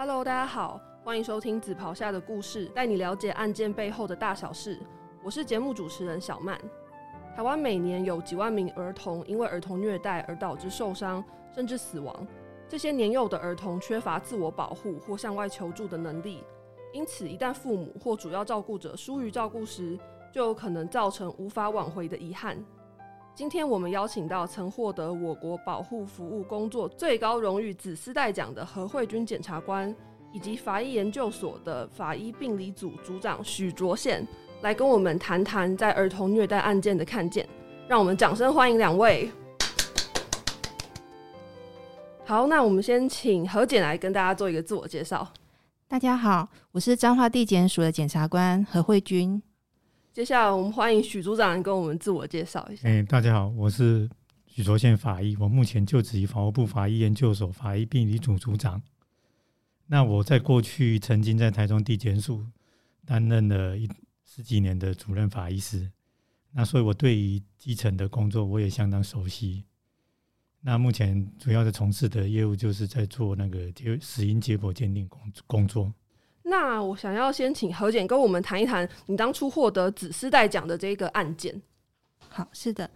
Hello，大家好，欢迎收听《紫袍下的故事》，带你了解案件背后的大小事。我是节目主持人小曼。台湾每年有几万名儿童因为儿童虐待而导致受伤，甚至死亡。这些年幼的儿童缺乏自我保护或向外求助的能力，因此一旦父母或主要照顾者疏于照顾时，就有可能造成无法挽回的遗憾。今天我们邀请到曾获得我国保护服务工作最高荣誉紫丝带奖的何慧君检察官，以及法医研究所的法医病理组组长许卓宪，来跟我们谈谈在儿童虐待案件的看见。让我们掌声欢迎两位。好，那我们先请何检来跟大家做一个自我介绍。大家好，我是彰化地检署的检察官何慧君。接下来，我们欢迎许组长跟我们自我介绍一下。哎，大家好，我是许卓宪法医，我目前就职于法务部法医研究所法医病理组组长。那我在过去曾经在台中地检署担任了一十几年的主任法医师，那所以我对于基层的工作我也相当熟悉。那目前主要的从事的业务就是在做那个结死因解剖鉴定工工作。那我想要先请何检跟我们谈一谈你当初获得紫丝带奖的这个案件。好，是的，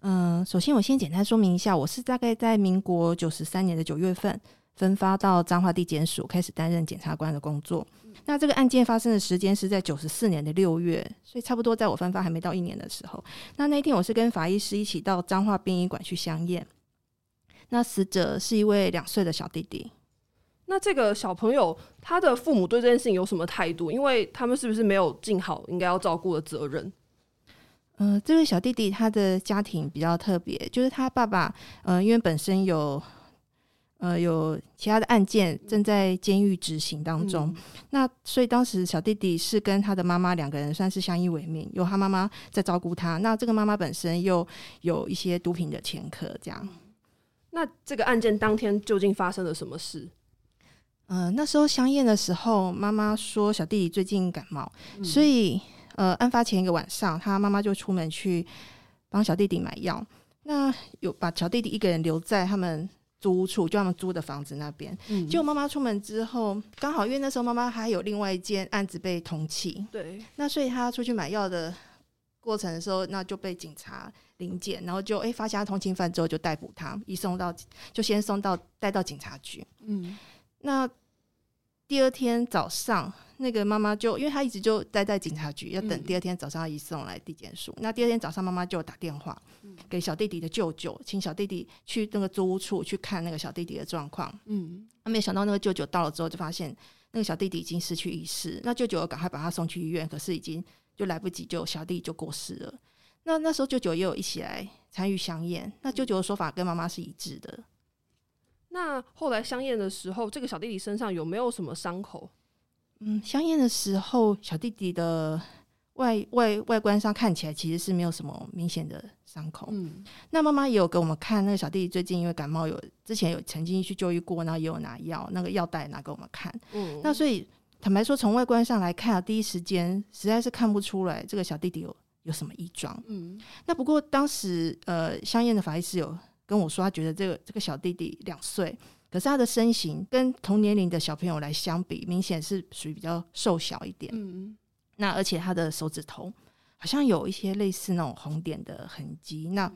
嗯，首先我先简单说明一下，我是大概在民国九十三年的九月份分发到彰化地检署，开始担任检察官的工作。那这个案件发生的时间是在九十四年的六月，所以差不多在我分发还没到一年的时候。那那一天我是跟法医师一起到彰化殡仪馆去相验。那死者是一位两岁的小弟弟。那这个小朋友他的父母对这件事情有什么态度？因为他们是不是没有尽好应该要照顾的责任？嗯，这位小弟弟他的家庭比较特别，就是他爸爸，呃，因为本身有呃有其他的案件正在监狱执行当中，那所以当时小弟弟是跟他的妈妈两个人算是相依为命，有他妈妈在照顾他。那这个妈妈本身又有一些毒品的前科，这样。那这个案件当天究竟发生了什么事？嗯，那时候相验的时候，妈妈说小弟弟最近感冒，所以呃，案发前一个晚上，他妈妈就出门去帮小弟弟买药。那有把小弟弟一个人留在他们租屋处，就他们租的房子那边。嗯，结果妈妈出门之后，刚好因为那时候妈妈还有另外一件案子被通缉，对，那所以他出去买药的过程的时候，那就被警察临检，然后就哎发现他通缉犯之后，就逮捕他，一送到就先送到带到警察局。嗯。那第二天早上，那个妈妈就因为她一直就待在警察局，要等第二天早上移送来地检署。那第二天早上，妈妈就打电话给小弟弟的舅舅，请小弟弟去那个租屋处去看那个小弟弟的状况。嗯，没想到那个舅舅到了之后，就发现那个小弟弟已经失去意识。那舅舅赶快把他送去医院，可是已经就来不及，就小弟就过世了。那那时候舅舅也有一起来参与相验，那舅舅的说法跟妈妈是一致的。那后来香艳的时候，这个小弟弟身上有没有什么伤口？嗯，香艳的时候，小弟弟的外外外观上看起来其实是没有什么明显的伤口。嗯，那妈妈也有给我们看，那个小弟弟最近因为感冒，有之前有曾经去就医过，然后也有拿药，那个药袋拿给我们看。嗯，那所以坦白说，从外观上来看啊，第一时间实在是看不出来这个小弟弟有有什么异状。嗯，那不过当时呃，香艳的法医是有。跟我说，他觉得这个这个小弟弟两岁，可是他的身形跟同年龄的小朋友来相比，明显是属于比较瘦小一点。嗯那而且他的手指头好像有一些类似那种红点的痕迹。那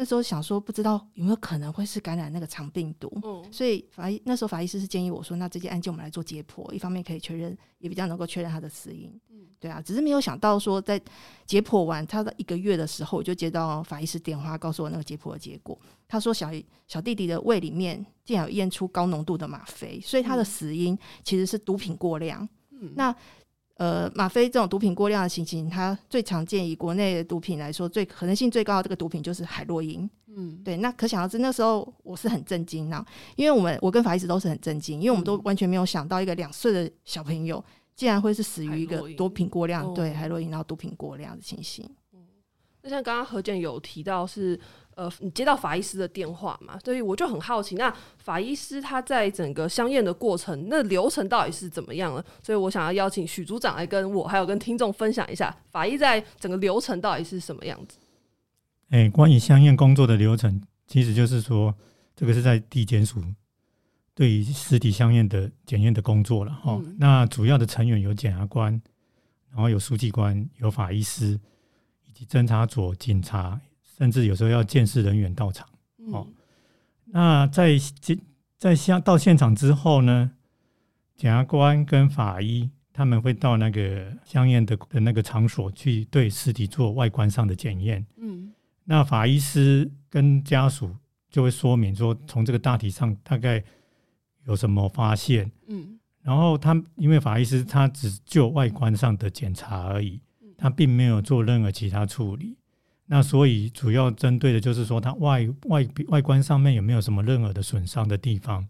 那时候想说，不知道有没有可能会是感染那个肠病毒，所以法医那时候法医师是建议我说，那这件案件我们来做解剖，一方面可以确认，也比较能够确认他的死因。嗯，对啊，只是没有想到说，在解剖完他的一个月的时候，我就接到法医师电话，告诉我那个解剖的结果。他说，小小弟弟的胃里面竟然有验出高浓度的吗啡，所以他的死因其实是毒品过量。嗯，那。呃，吗啡这种毒品过量的情形，它最常见以国内的毒品来说，最可能性最高的这个毒品就是海洛因。嗯，对，那可想而知，那时候我是很震惊呐，因为我们我跟法医师都是很震惊，因为我们都完全没有想到一个两岁的小朋友竟然会是死于一个毒品过量，对海洛因然后毒品过量的情形。嗯，那像刚刚何健有提到是。呃，你接到法医师的电话嘛？所以我就很好奇，那法医师他在整个相验的过程，那流程到底是怎么样了？所以我想要邀请许组长来跟我还有跟听众分享一下，法医在整个流程到底是什么样子。哎，关于相验工作的流程，其实就是说，这个是在地检署对于尸体相验的检验的工作了哈。那主要的成员有检察官，然后有书记官，有法医师，以及侦查组、警察，甚至有时候要见识人员到场。哦，那在现在现到现场之后呢，检察官跟法医他们会到那个相验的的那个场所去对尸体做外观上的检验。嗯，那法医师跟家属。就会说明说，从这个大体上大概有什么发现，嗯，然后他因为法医师他只就外观上的检查而已，他并没有做任何其他处理，那所以主要针对的就是说，它外外外观上面有没有什么任何的损伤的地方。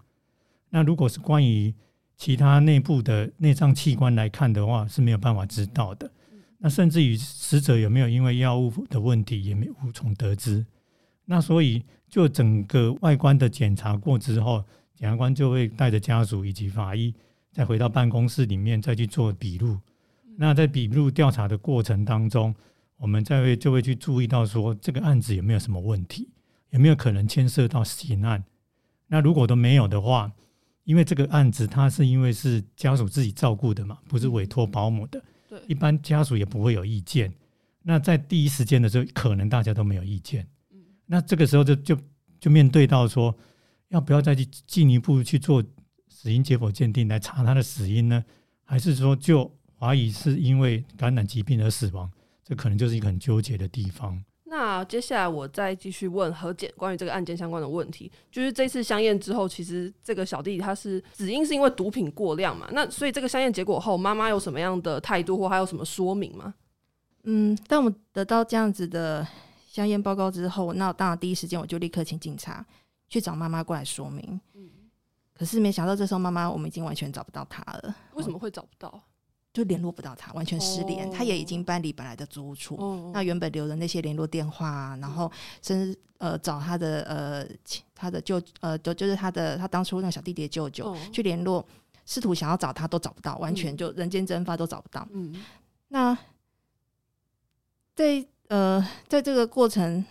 那如果是关于其他内部的内脏器官来看的话，是没有办法知道的。那甚至于死者有没有因为药物的问题，也没无从得知。那所以。就整个外观的检查过之后，检察官就会带着家属以及法医再回到办公室里面再去做笔录。那在笔录调查的过程当中，我们再会就会去注意到说这个案子有没有什么问题，有没有可能牵涉到刑案。那如果都没有的话，因为这个案子它是因为是家属自己照顾的嘛，不是委托保姆的，对，一般家属也不会有意见。那在第一时间的时候，可能大家都没有意见。那这个时候就就就面对到说，要不要再去进一步去做死因解剖鉴定来查他的死因呢？还是说就怀疑是因为感染疾病而死亡？这可能就是一个很纠结的地方。那接下来我再继续问何检关于这个案件相关的问题，就是这次香验之后，其实这个小弟他是只因是因为毒品过量嘛？那所以这个香验结果后，妈妈有什么样的态度或还有什么说明吗？嗯，当我们得到这样子的。香烟报告之后，那当然第一时间我就立刻请警察去找妈妈过来说明。嗯，可是没想到这时候妈妈我们已经完全找不到她了。为什么会找不到？就联络不到他，完全失联。他也已经搬离本来的租屋处。那原本留的那些联络电话，然后甚至呃找他的呃他的舅呃就就是他的他当初那个小弟弟的舅舅去联络，试图想要找他都找不到，完全就人间蒸发都找不到。嗯，那在。呃，在这个过程，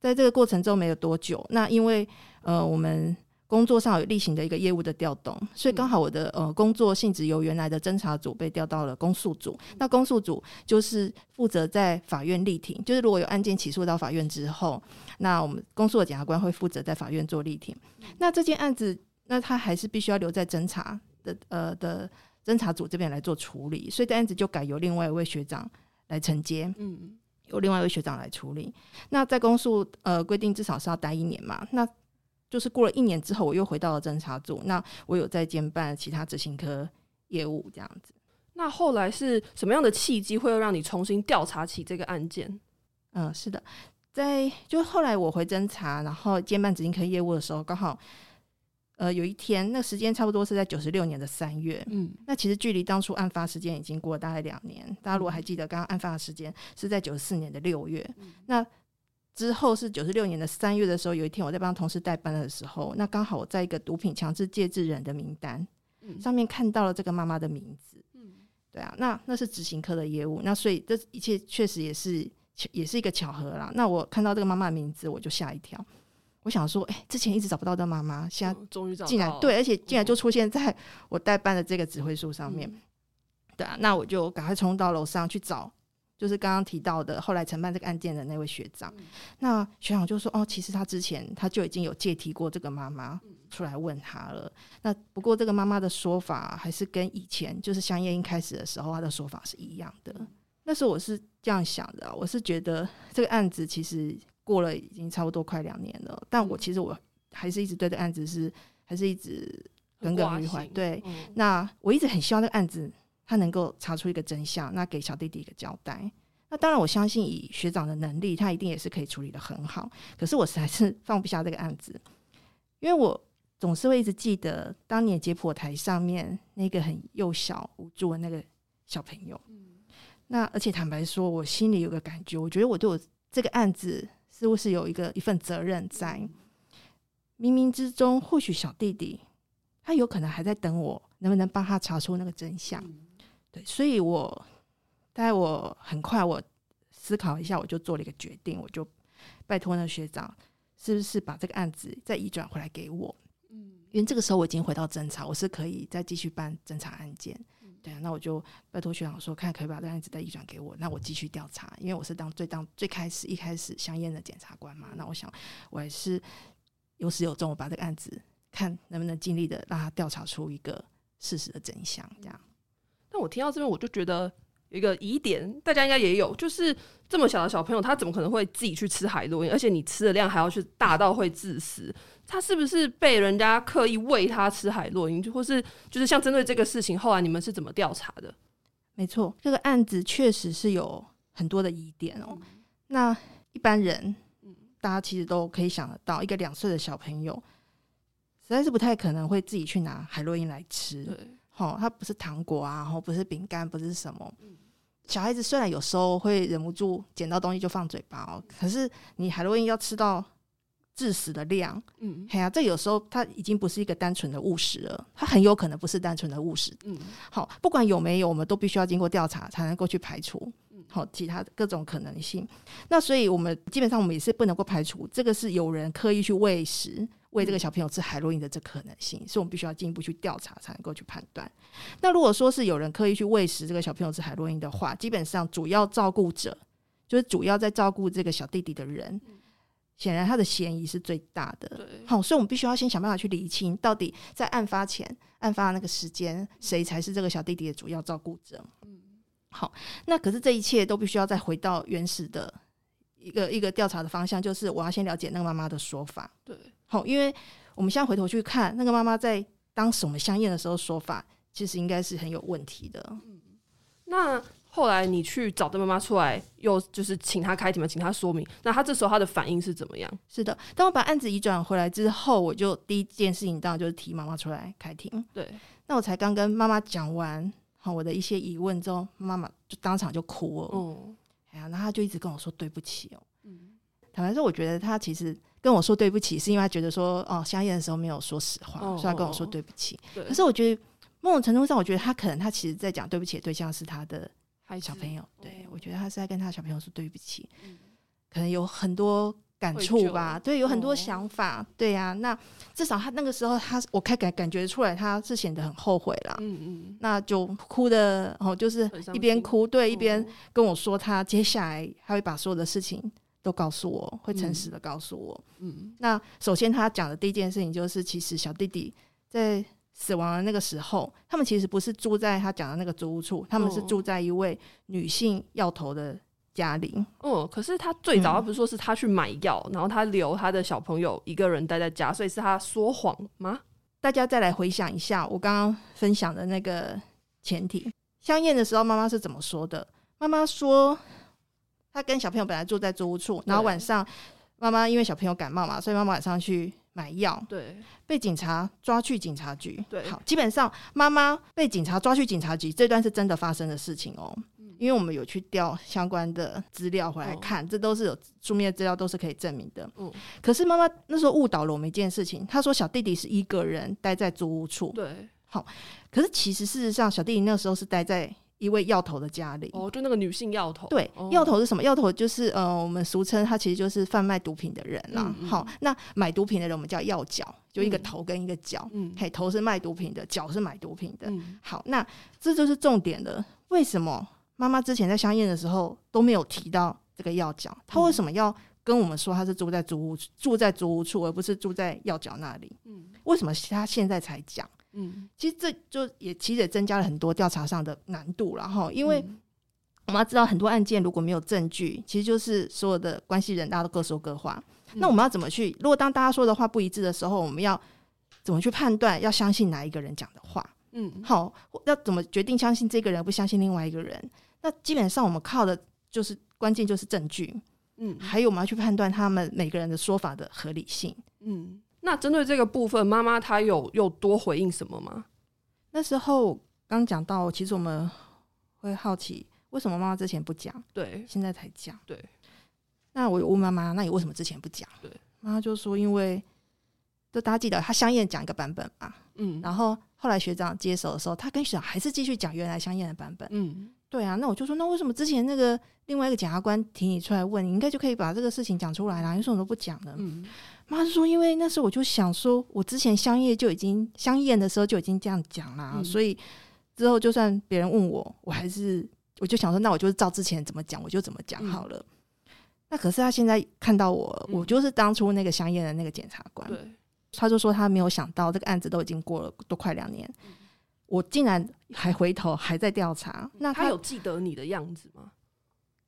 在这个过程中没有多久，那因为呃，我们工作上有例行的一个业务的调动，所以刚好我的呃工作性质由原来的侦查组被调到了公诉组。那公诉组就是负责在法院立庭，就是如果有案件起诉到法院之后，那我们公诉的检察官会负责在法院做立庭。那这件案子，那他还是必须要留在侦查的呃的侦查组这边来做处理，所以这案子就改由另外一位学长来承接。嗯。由另外一位学长来处理。那在公诉呃规定至少是要待一年嘛？那就是过了一年之后，我又回到了侦查组。那我有在兼办其他执行科业务这样子。那后来是什么样的契机会让你重新调查起这个案件？嗯，是的，在就后来我回侦查，然后兼办执行科业务的时候，刚好。呃，有一天，那时间差不多是在九十六年的三月。嗯，那其实距离当初案发时间已经过了大概两年。大家如果还记得，刚刚案发的时间是在九十四年的六月。那之后是九十六年的三月的时候，有一天我在帮同事代班的时候，那刚好我在一个毒品强制戒治人的名单上面看到了这个妈妈的名字。嗯，对啊，那那是执行科的业务。那所以这一切确实也是也是一个巧合啦。那我看到这个妈妈的名字，我就吓一跳。我想说，哎，之前一直找不到的妈妈，现在终于找到，竟然对，而且竟然就出现在我代班的这个指挥书上面。对啊，那我就赶快冲到楼上去找，就是刚刚提到的后来承办这个案件的那位学长。那学长就说，哦，其实他之前他就已经有借题过这个妈妈出来问他了。那不过这个妈妈的说法还是跟以前就是香烟一开始的时候他的说法是一样的。那时候我是这样想的，我是觉得这个案子其实。过了已经差不多快两年了，但我其实我还是一直对这案子是还是一直耿耿于怀。对，那我一直很希望这个案子他能够查出一个真相，那给小弟弟一个交代。那当然我相信以学长的能力，他一定也是可以处理的很好。可是我实在是放不下这个案子，因为我总是会一直记得当年解剖台上面那个很幼小无助的那个小朋友。那而且坦白说，我心里有个感觉，我觉得我对我这个案子。似乎是有一个一份责任在，冥冥之中，或许小弟弟他有可能还在等我，能不能帮他查出那个真相？对，所以我待我很快，我思考一下，我就做了一个决定，我就拜托那学长，是不是把这个案子再移转回来给我？嗯，因为这个时候我已经回到侦查，我是可以再继续办侦查案件。对啊，那我就拜托学长说，看可以把这案子再移转给我，那我继续调查，因为我是当最当最开始一开始香烟的检察官嘛，那我想我还是有始有终，我把这个案子看能不能尽力的让他调查出一个事实的真相，这样。但我听到这边，我就觉得有一个疑点，大家应该也有，就是这么小的小朋友，他怎么可能会自己去吃海洛因？而且你吃的量还要去大到会致死。他是不是被人家刻意喂他吃海洛因，就或是就是像针对这个事情，后来你们是怎么调查的？没错，这个案子确实是有很多的疑点哦。那一般人，大家其实都可以想得到，一个两岁的小朋友，实在是不太可能会自己去拿海洛因来吃。对，好，它不是糖果啊，然后不是饼干，不是什么。小孩子虽然有时候会忍不住捡到东西就放嘴巴哦，可是你海洛因要吃到。致死的量，嗯，哎呀，这有时候它已经不是一个单纯的误食了，它很有可能不是单纯的误食，嗯，好，不管有没有，我们都必须要经过调查才能够去排除，嗯，好，其他的各种可能性。那所以我们基本上我们也是不能够排除这个是有人刻意去喂食喂这个小朋友吃海洛因的这可能性，所以我们必须要进一步去调查才能够去判断。那如果说是有人刻意去喂食这个小朋友吃海洛因的话，基本上主要照顾者就是主要在照顾这个小弟弟的人。显然他的嫌疑是最大的，好，所以我们必须要先想办法去理清，到底在案发前、案发那个时间，谁才是这个小弟弟的主要照顾者。嗯，好，那可是这一切都必须要再回到原始的一个一个调查的方向，就是我要先了解那个妈妈的说法。对，好，因为我们现在回头去看那个妈妈在当时我们相验的时候说法，其实应该是很有问题的。嗯，那。后来你去找的妈妈出来，又就是请她开庭嘛，请她说明。那她这时候她的反应是怎么样？是的，当我把案子移转回来之后，我就第一件事情当然就是提妈妈出来开庭。对，那我才刚跟妈妈讲完好我的一些疑问之后，妈妈就当场就哭了。哦，哎呀，那她就一直跟我说对不起哦。嗯，坦白说，我觉得她其实跟我说对不起，是因为他觉得说哦，相验的时候没有说实话，所以他跟我说对不起。可是我觉得某种程度上，我觉得他可能他其实在讲对不起的对象是他的。小朋友，对我觉得他是在跟他小朋友说对不起，可能有很多感触吧，对，有很多想法，对呀。那至少他那个时候，他我开感感觉出来，他是显得很后悔啦。嗯嗯，那就哭的，哦就是一边哭，对，一边跟我说他接下来他会把所有的事情都告诉我，会诚实的告诉我。嗯，那首先他讲的第一件事情就是，其实小弟弟在。死亡的那个时候，他们其实不是住在他讲的那个租屋处，他们是住在一位女性药头的家里。哦，可是他最早他不是说是他去买药，然后他留他的小朋友一个人待在家，所以是他说谎吗？大家再来回想一下我刚刚分享的那个前提，香艳的时候妈妈是怎么说的？妈妈说，她跟小朋友本来住在租屋处，然后晚上妈妈因为小朋友感冒嘛，所以妈妈晚上去。买药，对，被警察抓去警察局，对，好，基本上妈妈被警察抓去警察局这段是真的发生的事情哦，因为我们有去调相关的资料回来看，这都是有书面资料都是可以证明的。嗯，可是妈妈那时候误导了我们一件事情，她说小弟弟是一个人待在租屋处，对，好，可是其实事实上小弟弟那时候是待在。一位药头的家里哦，就那个女性药头。对，药头是什么？药头就是呃，我们俗称他其实就是贩卖毒品的人啦。好，那买毒品的人我们叫药脚，就一个头跟一个脚。嗯，嘿，头是卖毒品的，脚是买毒品的。好，那这就是重点了。为什么妈妈之前在相验的时候都没有提到这个药脚？他为什么要跟我们说他是住在租屋住在租屋处，而不是住在药脚那里？嗯，为什么他现在才讲？嗯，其实这就也其实也增加了很多调查上的难度了哈，因为我们要知道很多案件如果没有证据，其实就是所有的关系人大家都各说各话。那我们要怎么去？如果当大家说的话不一致的时候，我们要怎么去判断？要相信哪一个人讲的话？嗯，好，要怎么决定相信这个人，不相信另外一个人？那基本上我们靠的就是关键就是证据。嗯，还有我们要去判断他们每个人的说法的合理性。嗯。那针对这个部分，妈妈她有又多回应什么吗？那时候刚讲到，其实我们会好奇，为什么妈妈之前不讲？对，现在才讲。对。那我有问妈妈，那你为什么之前不讲？对，妈妈就说，因为就大家记得，他香艳讲一个版本嘛，嗯，然后后来学长接手的时候，他跟学长还是继续讲原来香艳的版本，嗯，对啊，那我就说，那为什么之前那个另外一个检察官提你出来问，你应该就可以把这个事情讲出来啦？为什么都不讲呢？嗯。妈说，因为那时候我就想说，我之前香叶就已经香艳的时候就已经这样讲啦，所以之后就算别人问我，我还是我就想说，那我就是照之前怎么讲，我就怎么讲好了。那可是他现在看到我，我就是当初那个香艳的那个检察官，他就说他没有想到这个案子都已经过了都快两年，我竟然还回头还在调查。那他有记得你的样子吗？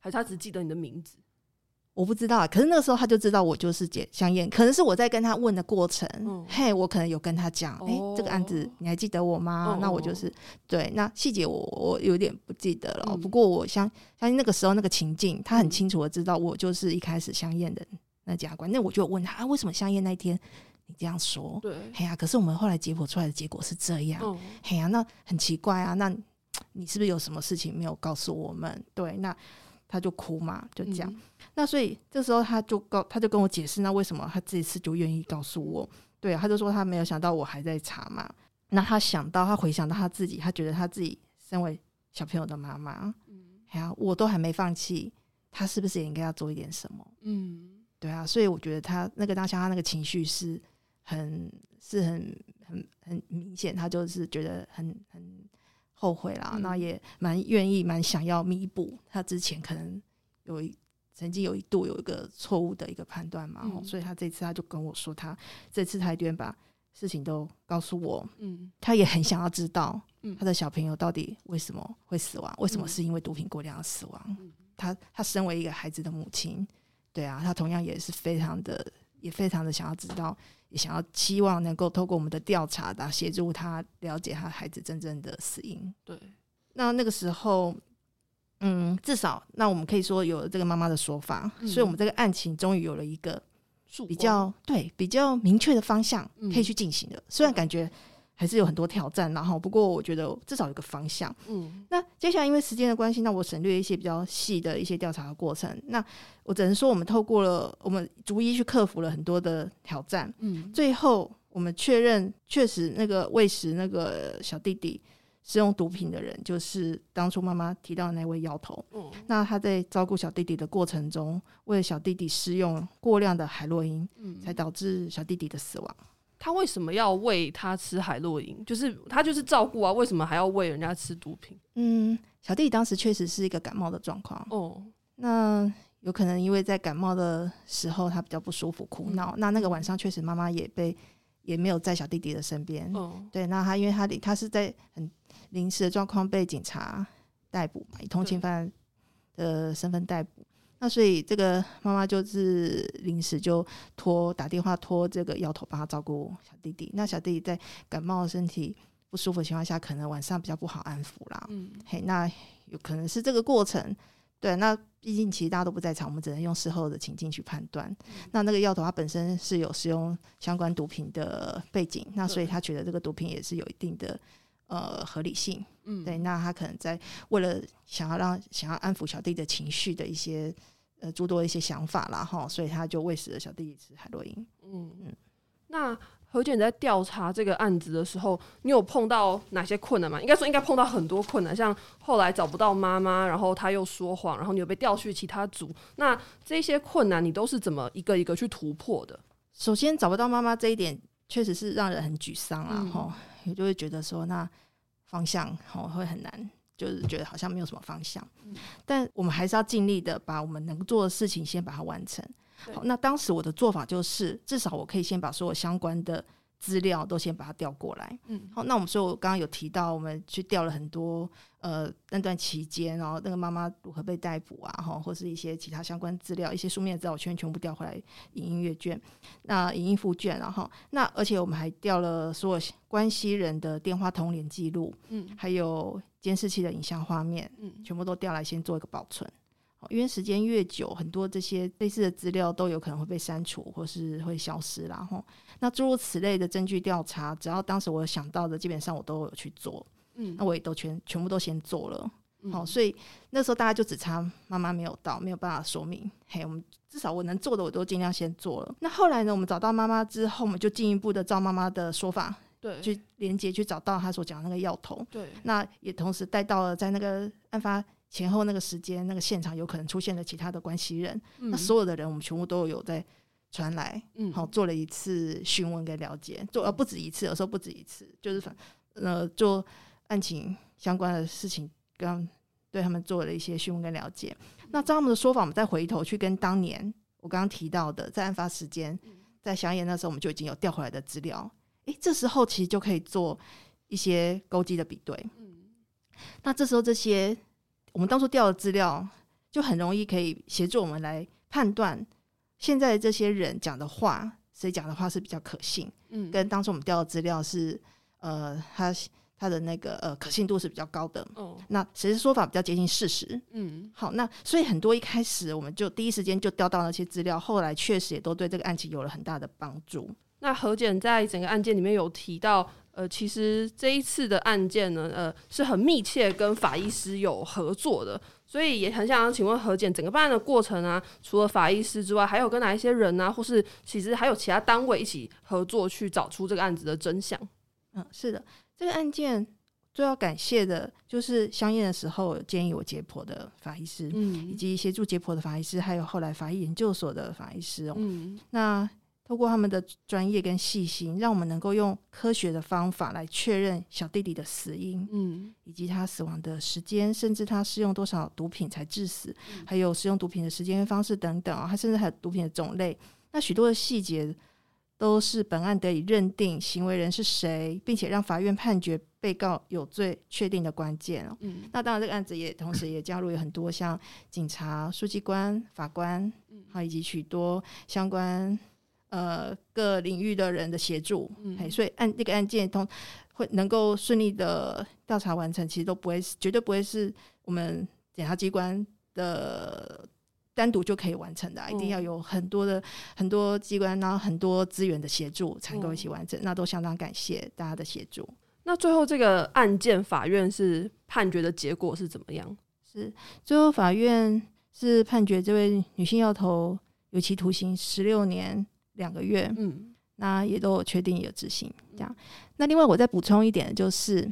还是他只记得你的名字？我不知道，可是那个时候他就知道我就是简香艳，可能是我在跟他问的过程，嘿，我可能有跟他讲，哎，这个案子你还记得我吗？那我就是对，那细节我我有点不记得了。不过我相相信那个时候那个情境，他很清楚的知道我就是一开始香艳的那家官。那我就问他，为什么香艳那一天你这样说？对，嘿呀，可是我们后来解剖出来的结果是这样，嘿呀，那很奇怪啊，那你是不是有什么事情没有告诉我们？对，那。他就哭嘛，就这样。那所以这时候他就告，他就跟我解释，那为什么他这一次就愿意告诉我？对啊，他就说他没有想到我还在查嘛。那他想到，他回想到他自己，他觉得他自己身为小朋友的妈妈，嗯，哎呀，我都还没放弃，他是不是也应该要做一点什么？嗯，对啊。所以我觉得他那个当下，他那个情绪是很是很很很明显，他就是觉得很很。后悔啦，那也蛮愿意、蛮想要弥补他之前可能有一曾经有一度有一个错误的一个判断嘛，所以他这次他就跟我说，他这次他一定把事情都告诉我，嗯，他也很想要知道，他的小朋友到底为什么会死亡，为什么是因为毒品过量死亡？他他身为一个孩子的母亲，对啊，他同样也是非常的，也非常的想要知道。也想要期望能够透过我们的调查，的协助他了解他孩子真正的死因。对，那那个时候，嗯，至少那我们可以说有了这个妈妈的说法，所以我们这个案情终于有了一个比较对比较明确的方向可以去进行的。虽然感觉。还是有很多挑战，然后不过我觉得至少有个方向。嗯，那接下来因为时间的关系，那我省略一些比较细的一些调查的过程。那我只能说，我们透过了我们逐一去克服了很多的挑战。嗯，最后我们确认，确实那个喂食那个小弟弟使用毒品的人，就是当初妈妈提到的那位摇头。嗯，那他在照顾小弟弟的过程中，为小弟弟施用过量的海洛因，嗯，才导致小弟弟的死亡。他为什么要喂他吃海洛因？就是他就是照顾啊，为什么还要喂人家吃毒品？嗯，小弟当时确实是一个感冒的状况哦。那有可能因为在感冒的时候他比较不舒服哭闹，那那个晚上确实妈妈也被也没有在小弟弟的身边。哦，对，那他因为他他是在很临时的状况被警察逮捕嘛，以通缉犯的身份逮捕。那所以这个妈妈就是临时就托打电话托这个摇头帮他照顾小弟弟。那小弟弟在感冒、身体不舒服的情况下，可能晚上比较不好安抚啦。嗯，嘿，那有可能是这个过程。对，那毕竟其实大家都不在场，我们只能用事后的情境去判断。那那个药头他本身是有使用相关毒品的背景，那所以他觉得这个毒品也是有一定的。呃，合理性，嗯，对，那他可能在为了想要让想要安抚小弟的情绪的一些呃诸多一些想法啦，哈，所以他就喂食了小弟一次海洛因。嗯嗯，那何姐你在调查这个案子的时候，你有碰到哪些困难吗？应该说应该碰到很多困难，像后来找不到妈妈，然后他又说谎，然后你又被调去其他组，那这些困难你都是怎么一个一个去突破的？首先找不到妈妈这一点，确实是让人很沮丧啊，哈，也就会觉得说那。方向哦会很难，就是觉得好像没有什么方向，但我们还是要尽力的把我们能做的事情先把它完成。好，那当时我的做法就是，至少我可以先把所有相关的。资料都先把它调过来，嗯，好，那我们所以我刚刚有提到，我们去调了很多，呃，那段期间，然后那个妈妈如何被逮捕啊，哈，或是一些其他相关资料，一些书面资料，我全全部调回来，影音阅卷，那影音附卷，然后那而且我们还调了所有关系人的电话通联记录，嗯，还有监视器的影像画面，嗯，全部都调来先做一个保存。因为时间越久，很多这些类似的资料都有可能会被删除，或是会消失。然后，那诸如此类的证据调查，只要当时我想到的，基本上我都有去做。嗯，那我也都全全部都先做了。好，所以那时候大家就只差妈妈没有到，没有办法说明。嘿，我们至少我能做的，我都尽量先做了。那后来呢，我们找到妈妈之后，我们就进一步的照妈妈的说法，对，去连接去找到她所讲的那个药头。对，那也同时带到了在那个案发。前后那个时间，那个现场有可能出现了其他的关系人，那所有的人我们全部都有在传来，嗯，好做了一次询问跟了解，做呃不止一次，有时候不止一次，就是反呃做案情相关的事情，跟对他们做了一些询问跟了解。那照他们的说法，我们再回头去跟当年我刚刚提到的，在案发时间，在香烟那时候，我们就已经有调回来的资料。诶，这时候其实就可以做一些勾稽的比对。嗯，那这时候这些我们当初调的资料，就很容易可以协助我们来判断现在这些人讲的话，谁讲的话是比较可信。嗯，跟当初我们调的资料是，呃，他他的那个呃可信度是比较高的。哦，那谁的说法比较接近事实？嗯，好，那所以很多一开始我们就第一时间就调到那些资料，后来确实也都对这个案情有了很大的帮助。那何检在整个案件里面有提到，呃，其实这一次的案件呢，呃，是很密切跟法医师有合作的，所以也很想请问何检，整个办案的过程啊，除了法医师之外，还有跟哪一些人啊，或是其实还有其他单位一起合作去找出这个案子的真相？嗯，是的，这个案件最要感谢的就是相验的时候建议我解剖的法医师，嗯，以及协助解剖的法医师，还有后来法医研究所的法医师哦，嗯，那。透过他们的专业跟细心，让我们能够用科学的方法来确认小弟弟的死因，嗯，以及他死亡的时间，甚至他使用多少毒品才致死，还有使用毒品的时间跟方式等等啊，他甚至还有毒品的种类。那许多的细节都是本案得以认定行为人是谁，并且让法院判决被告有罪确定的关键哦。嗯，那当然这个案子也同时也加入有很多像警察、书记官、法官，嗯，好以及许多相关。呃，各领域的人的协助，嗯，所以案这个案件通会能够顺利的调查完成，其实都不会是绝对不会是我们检察机关的单独就可以完成的，一定要有很多的很多机关，然后很多资源的协助才能够一起完成，那都相当感谢大家的协助。那最后这个案件法院是判决的结果是怎么样？是最后法院是判决这位女性要投有期徒刑十六年。两个月，嗯，那也都有确定有执行这样。那另外我再补充一点，就是，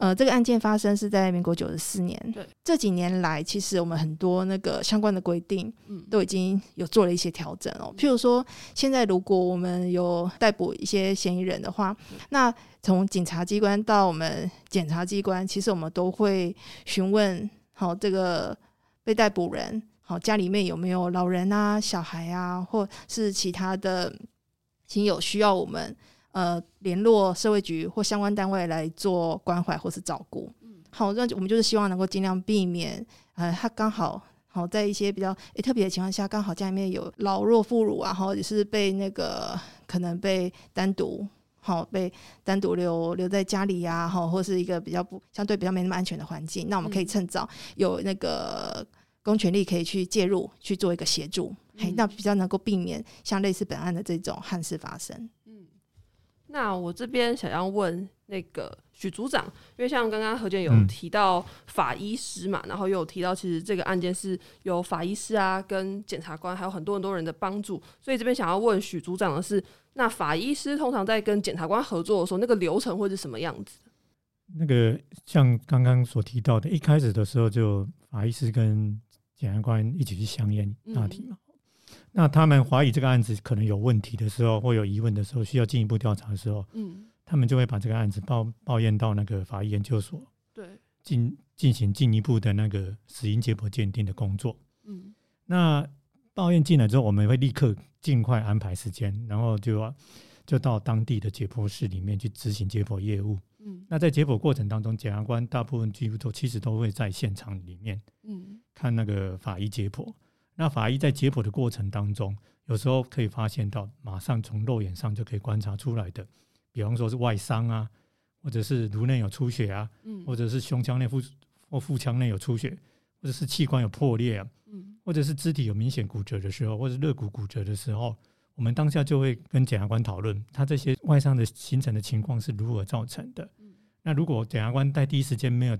呃，这个案件发生是在民国九十四年，对，这几年来，其实我们很多那个相关的规定，嗯，都已经有做了一些调整哦。譬如说，现在如果我们有逮捕一些嫌疑人的话，那从警察机关到我们检察机关，其实我们都会询问，好，这个被逮捕人。好，家里面有没有老人啊、小孩啊，或是其他的亲友需要我们呃联络社会局或相关单位来做关怀或是照顾？嗯，好，那我们就是希望能够尽量避免，呃，他刚好好在一些比较诶特别的情况下，刚好家里面有老弱妇孺啊，或者是被那个可能被单独好被单独留留在家里呀，好，或是一个比较不相对比较没那么安全的环境，那我们可以趁早有那个。公权力可以去介入去做一个协助，嘿，那比较能够避免像类似本案的这种憾事发生。嗯，那我这边想要问那个许组长，因为像刚刚何建有提到法医师嘛，然后又有提到其实这个案件是有法医师啊跟检察官还有很多很多人的帮助，所以这边想要问许组长的是，那法医师通常在跟检察官合作的时候，那个流程会是什么样子？那个像刚刚所提到的，一开始的时候就法医师跟检察官一起去相验大体嘛？那他们怀疑这个案子可能有问题的时候，或有疑问的时候，需要进一步调查的时候，嗯，他们就会把这个案子报报验到那个法医研究所，对，进进行进一步的那个死因解剖鉴定的工作。嗯，那报验进来之后，我们会立刻尽快安排时间，然后就要就到当地的解剖室里面去执行解剖业务。嗯，那在解剖过程当中，检察官大部分几乎都其实都会在现场里面，嗯，看那个法医解剖。那法医在解剖的过程当中，有时候可以发现到，马上从肉眼上就可以观察出来的，比方说是外伤啊，或者是颅内有出血啊，嗯，或者是胸腔内腹或腹腔内有出血，或者是器官有破裂啊，嗯，或者是肢体有明显骨折的时候，或者肋骨骨折的时候。我们当下就会跟检察官讨论，他这些外伤的形成的情况是如何造成的。那如果检察官在第一时间没有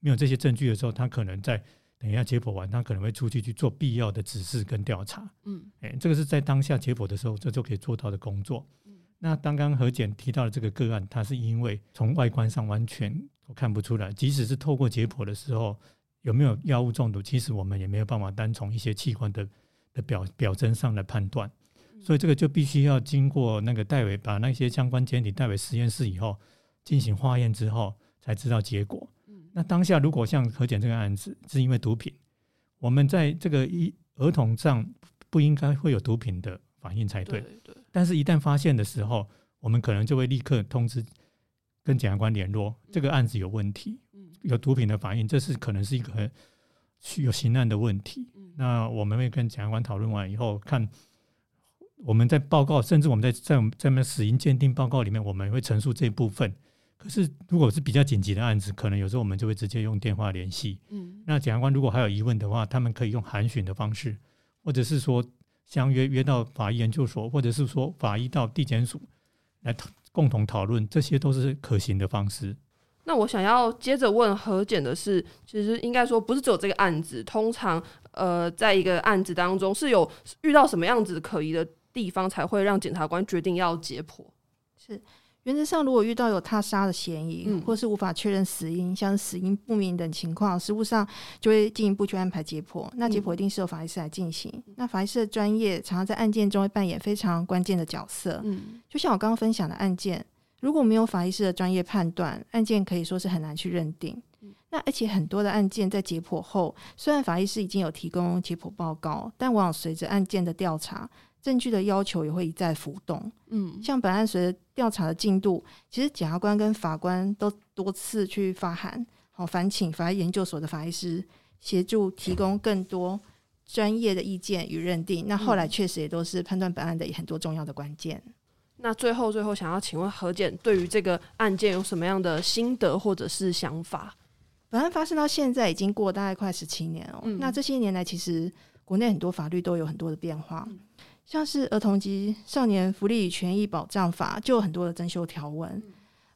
没有这些证据的时候，他可能在等一下解剖完，他可能会出去去做必要的指示跟调查。嗯，哎，这个是在当下解剖的时候，这就可以做到的工作。那刚刚何检提到的这个个案，它是因为从外观上完全都看不出来，即使是透过解剖的时候有没有药物中毒，其实我们也没有办法单从一些器官的的表表征上来判断。所以这个就必须要经过那个戴维把那些相关检体带回实验室以后进行化验之后，才知道结果。那当下如果像何检这个案子是因为毒品，我们在这个一儿童上不应该会有毒品的反应才对。对。但是，一旦发现的时候，我们可能就会立刻通知跟检察官联络，这个案子有问题，有毒品的反应，这是可能是一个有刑案的问题。那我们会跟检察官讨论完以后，看我们在报告，甚至我们在在我们在我们死因鉴定报告里面，我们会陈述这一部分。可是，如果是比较紧急的案子，可能有时候我们就会直接用电话联系。嗯，那检察官如果还有疑问的话，他们可以用函询的方式，或者是说。相约约到法医研究所，或者是说法医到地检署来共同讨论，这些都是可行的方式。那我想要接着问何检的是，其实应该说不是只有这个案子，通常呃，在一个案子当中是有遇到什么样子可疑的地方，才会让检察官决定要解剖？是。原则上，如果遇到有他杀的嫌疑，或是无法确认死因，像死因不明等情况，实务上就会进一步去安排解剖。那解剖一定是由法医师来进行。那法医师的专业常常在案件中会扮演非常关键的角色。嗯，就像我刚刚分享的案件，如果没有法医师的专业判断，案件可以说是很难去认定。那而且很多的案件在解剖后，虽然法医师已经有提供解剖报告，但往往随着案件的调查。证据的要求也会一再浮动，嗯，像本案随着调查的进度，其实检察官跟法官都多次去发函，好，烦请法医研究所的法医师协助提供更多专业的意见与认定。那后来确实也都是判断本案的很多重要的关键。那最后最后想要请问何检，对于这个案件有什么样的心得或者是想法？本案发生到现在已经过大概快十七年哦，那这些年来其实国内很多法律都有很多的变化。像是《儿童及少年福利与权益保障法》就有很多的增修条文，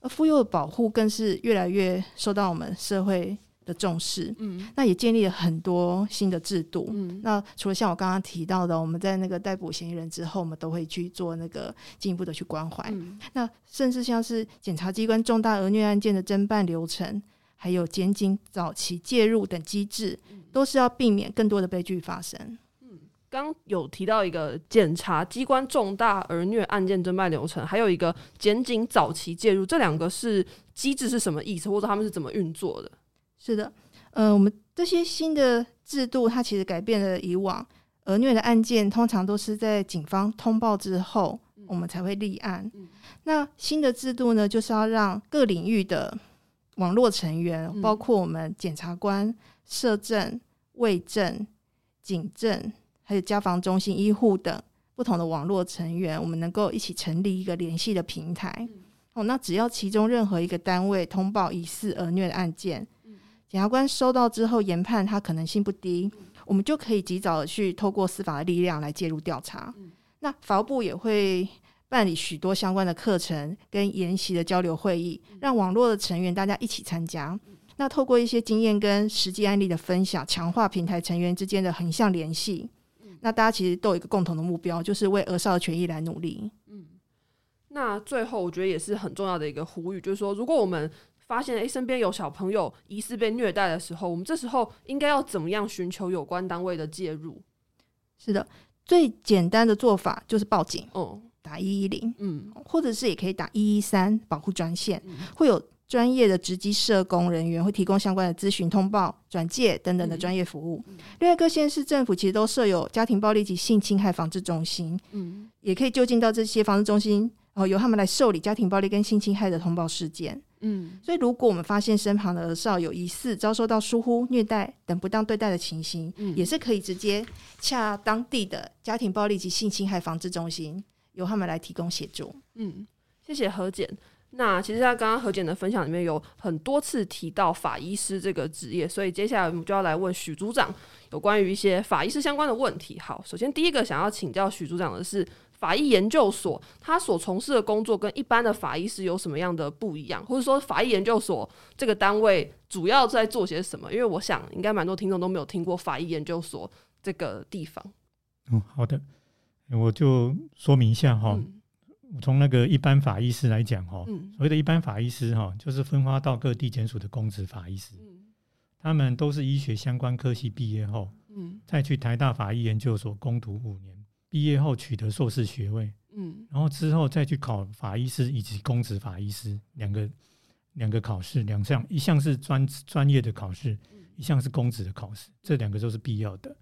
而妇幼的保护更是越来越受到我们社会的重视。嗯，那也建立了很多新的制度。嗯，那除了像我刚刚提到的，我们在那个逮捕嫌疑人之后，我们都会去做那个进一步的去关怀。那甚至像是检察机关重大儿虐案件的侦办流程，还有检警早期介入等机制，都是要避免更多的悲剧发生。刚有提到一个检察机关重大儿虐案件侦办流程，还有一个检警早期介入，这两个是机制是什么意思，或者他们是怎么运作的？是的，呃，我们这些新的制度，它其实改变了以往儿虐的案件，通常都是在警方通报之后，我们才会立案。那新的制度呢，就是要让各领域的网络成员，包括我们检察官、摄政、卫政、警政。还有家防中心、医护等不同的网络成员，我们能够一起成立一个联系的平台。哦，那只要其中任何一个单位通报疑似儿虐的案件，检察官收到之后研判它可能性不低，我们就可以及早的去透过司法的力量来介入调查。那法务部也会办理许多相关的课程跟研习的交流会议，让网络的成员大家一起参加。那透过一些经验跟实际案例的分享，强化平台成员之间的横向联系。那大家其实都有一个共同的目标，就是为儿少的权益来努力。嗯，那最后我觉得也是很重要的一个呼吁，就是说，如果我们发现诶身边有小朋友疑似被虐待的时候，我们这时候应该要怎么样寻求有关单位的介入？是的，最简单的做法就是报警，哦，打一一零，嗯，或者是也可以打一一三保护专线，会有。专业的职机社工人员会提供相关的咨询、通报、转介等等的专业服务。另外，各县市政府其实都设有家庭暴力及性侵害防治中心，嗯，也可以就近到这些防治中心，然后由他们来受理家庭暴力跟性侵害的通报事件。嗯，所以如果我们发现身旁的儿少有疑似遭受到疏忽、虐待等不当对待的情形，嗯，也是可以直接洽当地的家庭暴力及性侵害防治中心，由他们来提供协助。嗯，谢谢何检。那其实他刚刚何检的分享里面有很多次提到法医师这个职业，所以接下来我们就要来问许组长有关于一些法医师相关的问题。好，首先第一个想要请教许组长的是，法医研究所他所从事的工作跟一般的法医师有什么样的不一样，或者说法医研究所这个单位主要在做些什么？因为我想应该蛮多听众都没有听过法医研究所这个地方。嗯，好的，我就说明一下哈。从那个一般法医师来讲，哈，所谓的一般法医师，哈，就是分发到各地检署的公职法医师，他们都是医学相关科系毕业后，嗯，再去台大法医研究所攻读五年，毕业后取得硕士学位，嗯。然后之后再去考法医师以及公职法医师两个两个考试，两项，一项是专专业的考试，一项是公职的考试，这两个都是必要的。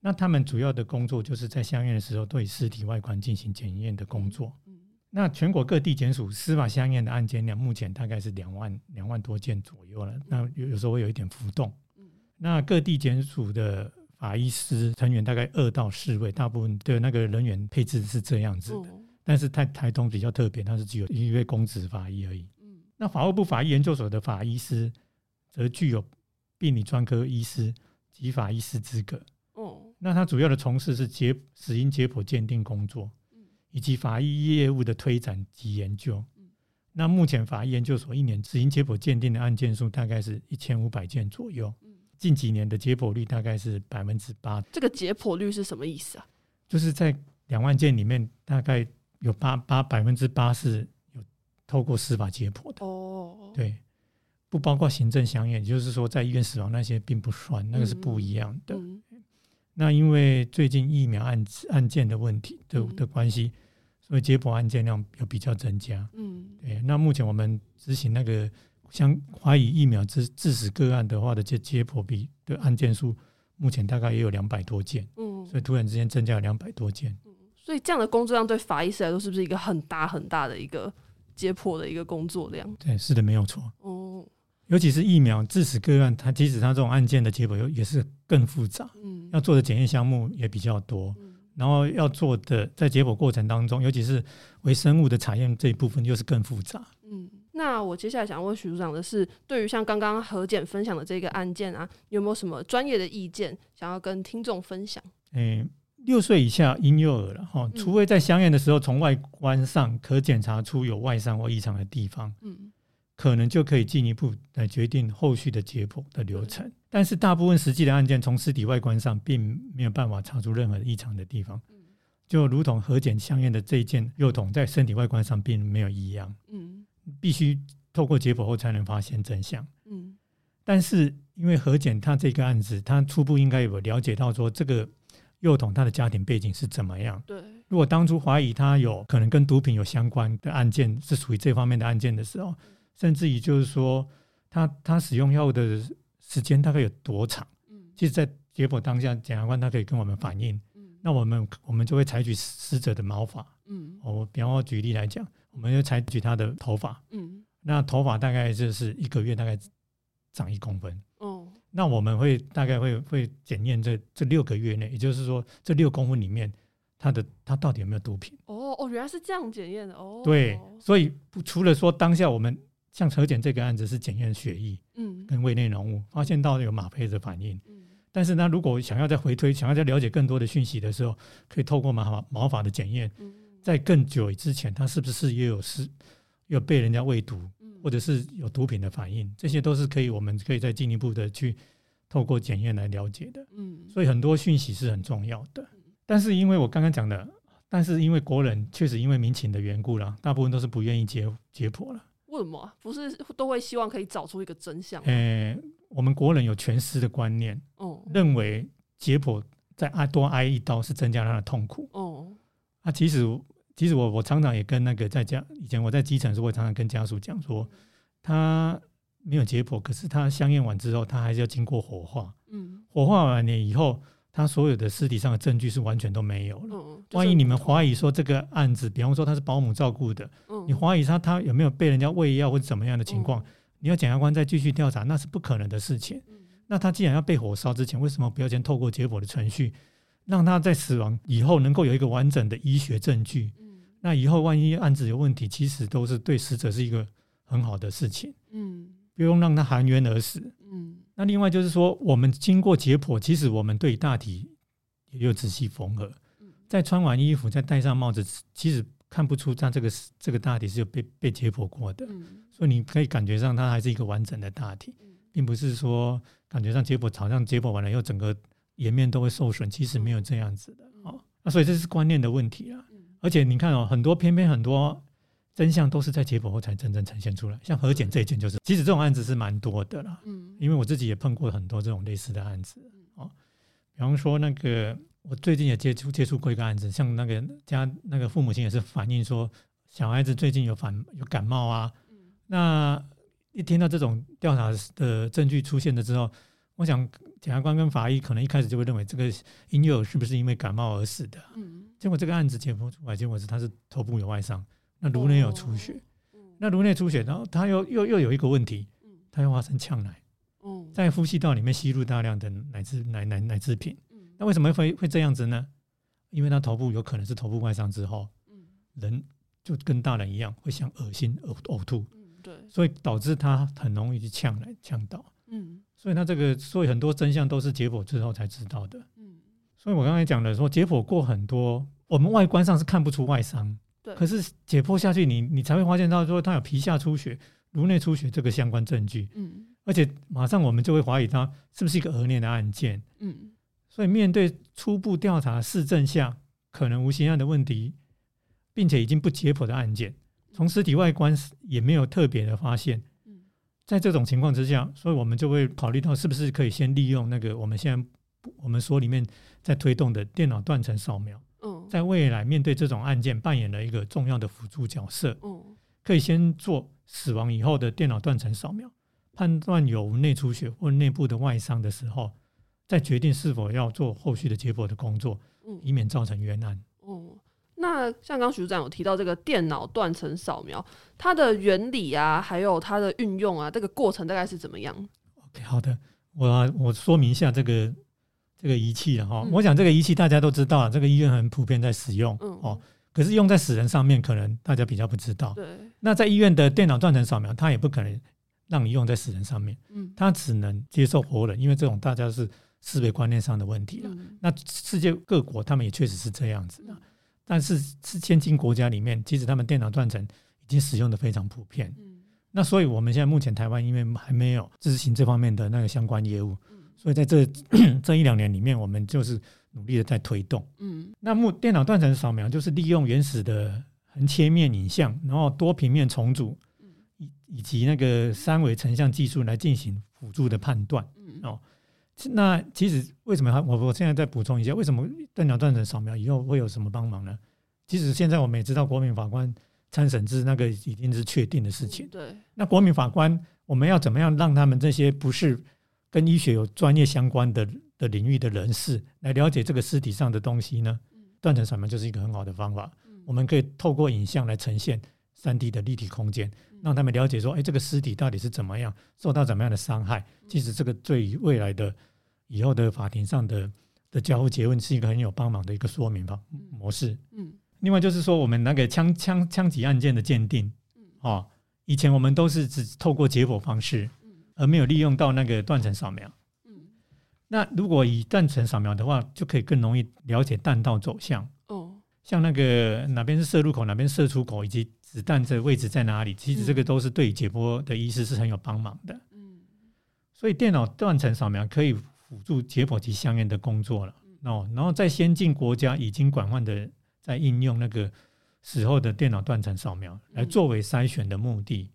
那他们主要的工作就是在相验的时候对尸体外观进行检验的工作。嗯那全国各地检署司法相验的案件量，目前大概是两万两万多件左右了。那有有时候会有一点浮动。那各地检署的法医师成员大概二到四位，大部分的那个人员配置是这样子的。嗯但是台台东比较特别，它是只有一位公职法医而已。那法务部法医研究所的法医师，则具有病理专科医师及法医师资格。哦那他主要的从事是解死因解剖鉴定工作，以及法医业务的推展及研究。那目前法医研究所一年执行解剖鉴定的案件数大概是一千五百件左右，近几年的解剖率大概是百分之八，这个解剖率是什么意思啊？就是在两万件里面，大概有八八百分之八是有透过司法解剖的，哦，对，不包括行政相验，也就是说在医院死亡那些并不算，那个是不一样的。嗯那因为最近疫苗案案件的问题的嗯的关系，所以解剖案件量有比较增加。嗯对，那目前我们执行那个像怀疑疫苗致致死个案的话的解解剖比的案件数，目前大概也有两百多件，嗯，所以突然之间增加了两百多件。所以这样的工作量对法医师来说，是不是一个很大很大的一个解剖的一个工作量？对，是的，没有错。哦，尤其是疫苗致死个案，它即使它这种案件的解剖又也是更复杂，嗯要做的检验项目也比较多，然后要做的在解剖过程当中，尤其是微生物的采验这一部分又是更复杂。嗯，那我接下来想问许组长的是，对于像刚刚何检分享的这个案件啊，有没有什么专业的意见想要跟听众分享？诶，六岁以下婴幼儿了哈，嗯除非在相验的时候从外观上可检查出有外伤或异常的地方，嗯可能就可以进一步来决定后续的解剖的流程。但是大部分实际的案件，从尸体外观上并没有办法查出任何异常的地方，就如同核检相验的这一件幼童在身体外观上并没有异样，嗯。必须透过解剖后才能发现真相。嗯。但是因为核检他这个案子，他初步应该有了解到说这个幼童他的家庭背景是怎么样。对，如果当初怀疑他有可能跟毒品有相关的案件，是属于这方面的案件的时候，甚至于就是说他他使用药物的时间大概有多长，嗯其实，在解剖当下，检察官他可以跟我们反映，嗯那我们我们就会采取死者的毛发。嗯我比方说举例来讲，我们就采取他的头发，嗯那头发大概就是一个月大概长一公分。哦那我们会大概会会检验这这六个月内，也就是说这六公分里面，他的他到底有没有毒品？哦哦，原来是这样检验的哦。对，所以除了说当下我们像车检这个案子是检验血液嗯跟胃内容物，发现到有吗啡的反应，嗯但是呢，如果想要再回推，想要再了解更多的讯息的时候，可以透过毛发毛发的检验，嗯在更久之前，他是不是也有是有被人家喂毒，嗯或者是有毒品的反应，这些都是可以我们可以再进一步的去透过检验来了解的。嗯所以很多讯息是很重要的。但是因为我刚刚讲的，但是因为国人确实因为民情的缘故啦，大部分都是不愿意解解剖了。为什么啊不是都会希望可以找出一个真相吗？呃，我们国人有全尸的观念，哦认为解剖再挨多挨一刀是增加他的痛苦。哦啊，其实其实我我常常也跟那个在家以前我在基层的时候，我常常跟家属讲说，他没有解剖，可是他相验完之后，他还是要经过火化，嗯火化完了以后，他所有的尸体上的证据是完全都没有了。嗯，万一你们怀疑说这个案子，比方说他是保姆照顾的，嗯你怀疑他他有没有被人家喂药或者怎么样的情况，嗯你要检察官再继续调查，那是不可能的事情。那他既然要被火烧之前，为什么不要先透过解剖的程序，让他在死亡以后能够有一个完整的医学证据？嗯那以后万一案子有问题，其实都是对死者是一个很好的事情，嗯不用让他含冤而死。嗯那另外就是说，我们经过解剖，其实我们对大体也有仔细缝合。在穿完衣服，再戴上帽子，其实看不出它这个这个大体是有被被解剖过的，嗯所以你可以感觉上它还是一个完整的大体，并不是说感觉上解剖好像解剖完了以后整个颜面都会受损，其实没有这样子的哦。那所以这是观念的问题啊。而且你看哦，很多偏偏很多真相都是在解剖后才真正呈现出来，像核检这一件就是，其实这种案子是蛮多的啦。嗯因为我自己也碰过很多这种类似的案子哦，比方说那个我最近也接触接触过一个案子，像那个家那个父母亲也是反映说，小孩子最近有反有感冒啊。那一听到这种调查的证据出现了之后，我想检察官跟法医可能一开始就会认为这个婴幼儿是不是因为感冒而死的。嗯。结果这个案子解剖出来，结果是他是头部有外伤，那颅内有出血。那颅内出血，然后他又又又有一个问题，他又发生呛奶。在呼吸道里面吸入大量的奶制奶奶奶制品。那为什么会会这样子呢？因为他头部有可能是头部外伤之后，人就跟大人一样会想恶心、呕呕吐。对，所以导致他很容易去呛奶呛到。嗯，所以他这个，所以很多真相都是解剖之后才知道的。嗯，所以我刚才讲的说，解剖过很多，我们外观上是看不出外伤。对，可是解剖下去，你你才会发现到说他有皮下出血、颅内出血这个相关证据。嗯。而且马上我们就会怀疑他是不是一个恶劣的案件，嗯，所以面对初步调查市政下可能无刑案的问题，并且已经不解剖的案件，从尸体外观也没有特别的发现，嗯，在这种情况之下，所以我们就会考虑到是不是可以先利用那个我们现在我们所里面在推动的电脑断层扫描，嗯，在未来面对这种案件扮演了一个重要的辅助角色，嗯，可以先做死亡以后的电脑断层扫描。判断有内出血或内部的外伤的时候，再决定是否要做后续的解剖的工作，嗯，以免造成冤案。哦，那像刚徐组长有提到这个电脑断层扫描，它的原理啊，还有它的运用啊，这个过程大概是怎么样？OK，好的，我我说明一下这个这个仪器了，哈，我想这个仪器大家都知道，这个医院很普遍在使用，嗯，哦，可是用在死人上面，可能大家比较不知道。对，那在医院的电脑断层扫描，它也不可能。让你用在死人上面，嗯，它只能接受活人，因为这种大家是思维观念上的问题了。那世界各国他们也确实是这样子的，但是是先进国家里面，其实他们电脑断层已经使用的非常普遍。嗯，那所以我们现在目前台湾因为还没有执行这方面的那个相关业务，所以在这 这一两年里面，我们就是努力的在推动。嗯，那目电脑断层扫描就是利用原始的横切面影像，然后多平面重组。以及那个三维成像技术来进行辅助的判断，哦，那其实为什么我我现在再补充一下，为什么电脑断层扫描以后会有什么帮忙呢？其实现在我们也知道，国民法官参审制那个已经是确定的事情。对，那国民法官我们要怎么样让他们这些不是跟医学有专业相关的的领域的人士来了解这个尸体上的东西呢？断层扫描就是一个很好的方法，我们可以透过影像来呈现三 D 的立体空间。让他们了解说，哎，这个尸体到底是怎么样受到怎么样的伤害？其实这个对于未来的以后的法庭上的的交互结问是一个很有帮忙的一个说明吧模式。嗯，另外就是说，我们那个枪枪枪击案件的鉴定，哦，以前我们都是只透过解剖方式，而没有利用到那个断层扫描。嗯，那如果以断层扫描的话，就可以更容易了解弹道走向。哦，像那个哪边是射入口，哪边射出口，以及子弹的位置在哪里？其实这个都是对解剖的医师是很有帮忙的。嗯，所以电脑断层扫描可以辅助解剖及相应的工作了。哦，然后在先进国家已经广泛的在应用那个死后的电脑断层扫描来作为筛选的目的。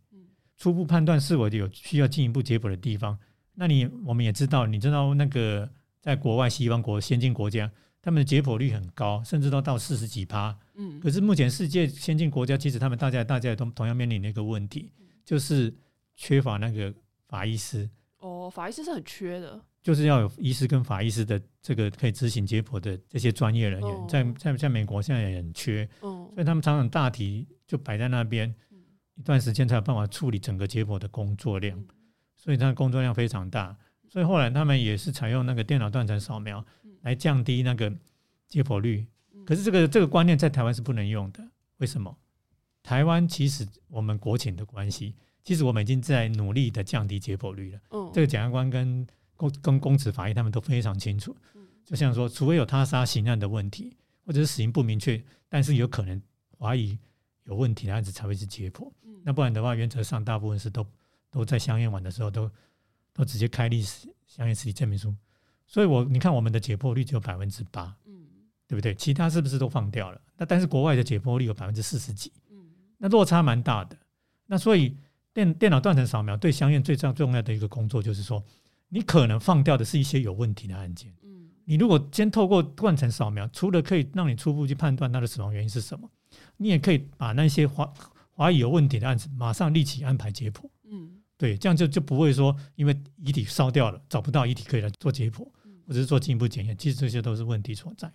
初步判断是否有需要进一步解剖的地方。那你我们也知道，你知道那个在国外西方国先进国家。他们的解剖率很高，甚至都到四十几趴。嗯，可是目前世界先进国家，其实他们大家大家都同样面临的一个问题，就是缺乏那个法医师。哦，法医师是很缺的，就是要有医师跟法医师的这个可以执行解剖的这些专业人员，在在在美国现在也很缺。哦，所以他们常常大体就摆在那边，一段时间才有办法处理整个解剖的工作量，所以他的工作量非常大。所以后来他们也是采用那个电脑断层扫描。来降低那个解剖率，可是这个这个观念在台湾是不能用的。为什么？台湾其实我们国情的关系，其实我们已经在努力的降低解剖率了。嗯，这个检察官跟公跟公职法医他们都非常清楚。嗯，就像说，除非有他杀刑案的问题，或者是死因不明确，但是有可能怀疑有问题的案子才会是解剖。嗯，那不然的话，原则上大部分是都都在香烟完的时候都都直接开立香烟实体证明书。所以，我你看，我们的解剖率只有百分之八，嗯，对不对？其他是不是都放掉了？那但是国外的解剖率有百分之四十几，嗯，那落差蛮大的。那所以电电脑断层扫描对香烟最重重要的一个工作，就是说，你可能放掉的是一些有问题的案件，嗯，你如果先透过断层扫描，除了可以让你初步去判断它的死亡原因是什么，你也可以把那些怀怀疑有问题的案子马上立即安排解剖。嗯，对，这样就就不会说因为遗体烧掉了找不到遗体可以来做解剖，或者是做进一步检验，其实这些都是问题所在。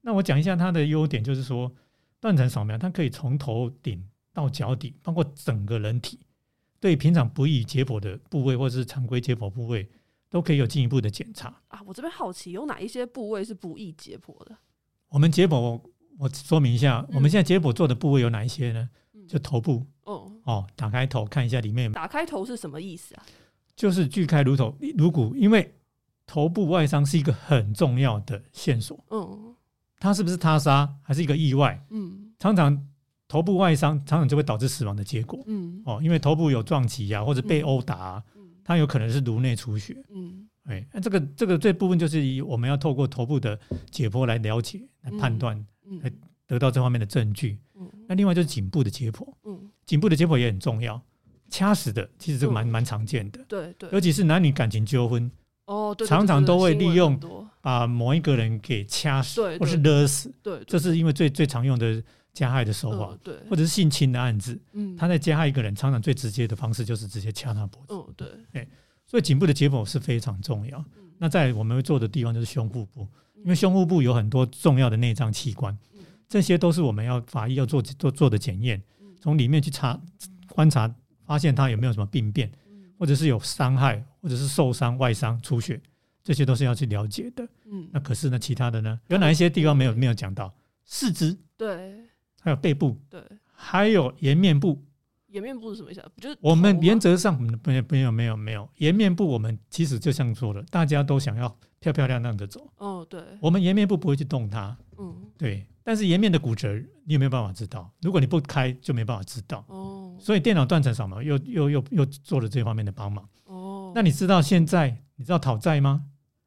那我讲一下它的优点，就是说断层扫描它可以从头顶到脚底，包括整个人体，对平常不易解剖的部位或者是常规解剖部位。都可以有进一步的检查啊！我这边好奇，有哪一些部位是不易解剖的？我们解剖，我说明一下，我们现在解剖做的部位有哪一些呢？就头部。哦哦，打开头看一下里面。打开头是什么意思啊？就是锯开颅头、颅骨，因为头部外伤是一个很重要的线索。嗯，它是不是他杀还是一个意外？嗯，常常头部外伤常常就会导致死亡的结果。嗯，哦，因为头部有撞击呀，或者被殴打。它有可能是颅内出血，嗯，哎，那这个这个这部分就是以我们要透过头部的解剖来了解、来判断、来得到这方面的证据。嗯，那另外就是颈部的解剖，嗯，颈部的解剖也很重要。掐死的其实这个蛮蛮常见的，对对，尤其是男女感情纠纷，哦，对，常常都会利用把某一个人给掐死或是勒死，对，这是因为最最常用的。加害的手法，对，或者是性侵的案子，嗯，他在加害一个人，常常最直接的方式就是直接掐他脖子，嗯，对，哎，所以颈部的解剖是非常重要。那在我们会做的地方就是胸腹部，因为胸腹部有很多重要的内脏器官，这些都是我们要法医要做做做的检验，从里面去查观察，发现他有没有什么病变，或者是有伤害，或者是受伤、外伤、出血，这些都是要去了解的。嗯，那可是呢，其他的呢，有哪一些地方没有没有讲到？四肢，对。还有背部，对，还有颜面部。颜面部是什么意思？就是我们原则上，没没有没有没有颜面部，我们其实就像说了，大家都想要漂漂亮亮的走。哦，对，我们颜面部不会去动它。嗯，对。但是颜面的骨折，你有没有办法知道？如果你不开，就没办法知道。哦。所以电脑断层扫描又又又又做了这方面的帮忙。哦。那你知道现在你知道讨债吗？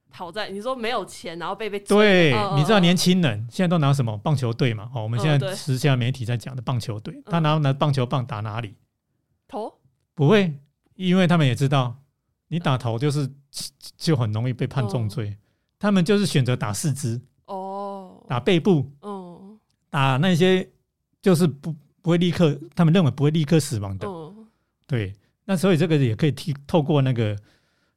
讨债，你说没有钱，然后被被对，你知道年轻人现在都拿什么棒球队嘛？哦，我们现在时下媒体在讲的棒球队，他拿拿棒球棒打哪里？头不会，因为他们也知道你打头就是就很容易被判重罪，他们就是选择打四肢哦，打背部哦，打那些就是不不会立刻，他们认为不会立刻死亡的。对，那所以这个也可以替透过那个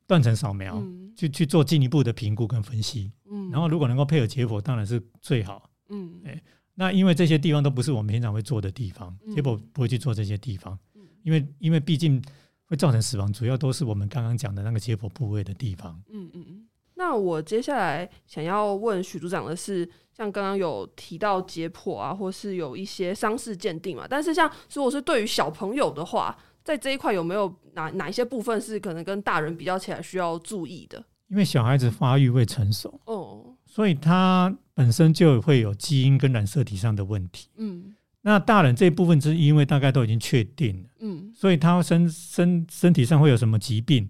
断层扫描。去去做进一步的评估跟分析，嗯，然后如果能够配合解剖，当然是最好，嗯，哎，那因为这些地方都不是我们平常会做的地方，解剖不会去做这些地方，因为因为毕竟会造成死亡，主要都是我们刚刚讲的那个解剖部位的地方，嗯嗯嗯。那我接下来想要问许组长的是，像刚刚有提到解剖啊，或是有一些伤势鉴定嘛，但是像如果是对于小朋友的话，在这一块有没有哪哪一些部分是可能跟大人比较起来需要注意的？因为小孩子发育未成熟，哦，所以他本身就会有基因跟染色体上的问题。嗯，那大人这一部分是因为大概都已经确定了，嗯，所以他身身身体上会有什么疾病，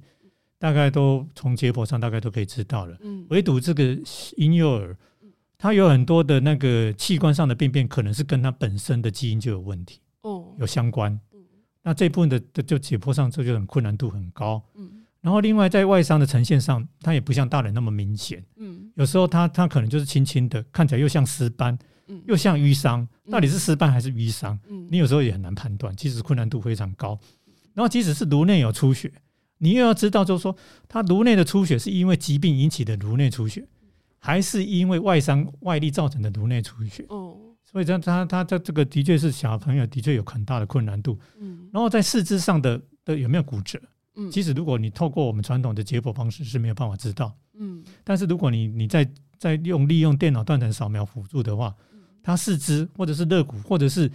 大概都从解剖上大概都可以知道了。嗯，唯独这个婴幼儿，他有很多的那个器官上的病变，可能是跟他本身的基因就有问题，哦，有相关。嗯，那这部分的就解剖上这就很困难度很高。嗯。然后另外在外伤的呈现上，它也不像大人那么明显。嗯，有时候他他可能就是轻轻的，看起来又像尸斑，嗯，又像淤伤，到底是尸斑还是淤伤？嗯，你有时候也很难判断，其实困难度非常高。然后即使是颅内有出血，你又要知道，就是说他颅内的出血是因为疾病引起的颅内出血，还是因为外伤外力造成的颅内出血？哦，所以这他他这这个的确是小朋友的确有很大的困难度。嗯，然后在四肢上的的有没有骨折？嗯，其实如果你透过我们传统的解剖方式是没有办法知道，嗯，但是如果你你在在用利用电脑断层扫描辅助的话，它四肢或者是肋骨或者是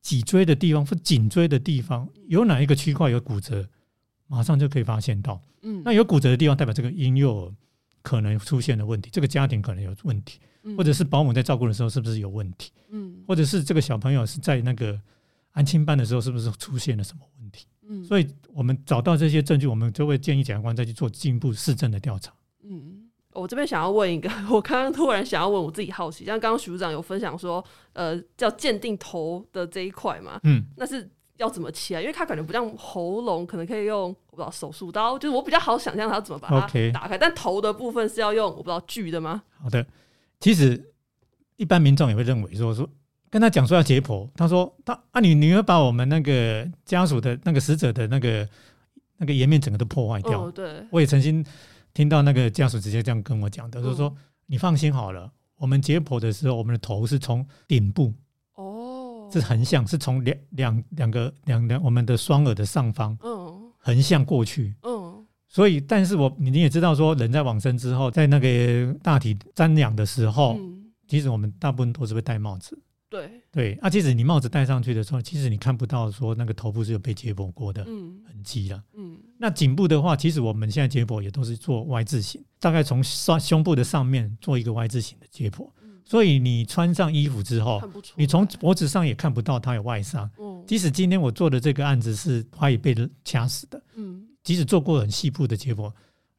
脊椎的地方或颈椎的地方有哪一个区块有骨折，马上就可以发现到，嗯，那有骨折的地方代表这个婴幼儿可能出现了问题，这个家庭可能有问题，或者是保姆在照顾的时候是不是有问题，嗯，或者是这个小朋友是在那个安亲班的时候是不是出现了什么问题？嗯，所以我们找到这些证据，我们就会建议检察官再去做进一步市政的调查。嗯，我这边想要问一个，我刚刚突然想要问我自己好奇，像刚刚徐组长有分享说，呃，叫鉴定头的这一块嘛，嗯，那是要怎么切啊？因为他感觉不像喉咙，可能可以用我不知道手术刀，就是我比较好想象他怎么把它打开。但头的部分是要用我不知道锯的吗？好的，其实一般民众也会认为说说跟他讲说要解剖，他说他啊你你会把我们那个家属的那个死者的那个那个颜面整个都破坏掉。对，我也曾经听到那个家属直接这样跟我讲的，就是说你放心好了，我们解剖的时候，我们的头是从顶部。哦。是横向，是从两两两个两两我们的双耳的上方，嗯，横向过去，嗯，所以，但是我你也知道，说人在往生之后，在那个大体瞻仰的时候，其实我们大部分都是会戴帽子，对对，啊，即使你帽子戴上去的时候，其实你看不到说那个头部是有被解剖过的痕迹了，嗯，那颈部的话，其实我们现在解剖也都是做 Y 字形，大概从上胸部的上面做一个 Y 字形的解剖。所以你穿上衣服之后，你从脖子上也看不到它有外伤。嗯，即使今天我做的这个案子是怀疑被掐死的，嗯，即使做过很细部的结果，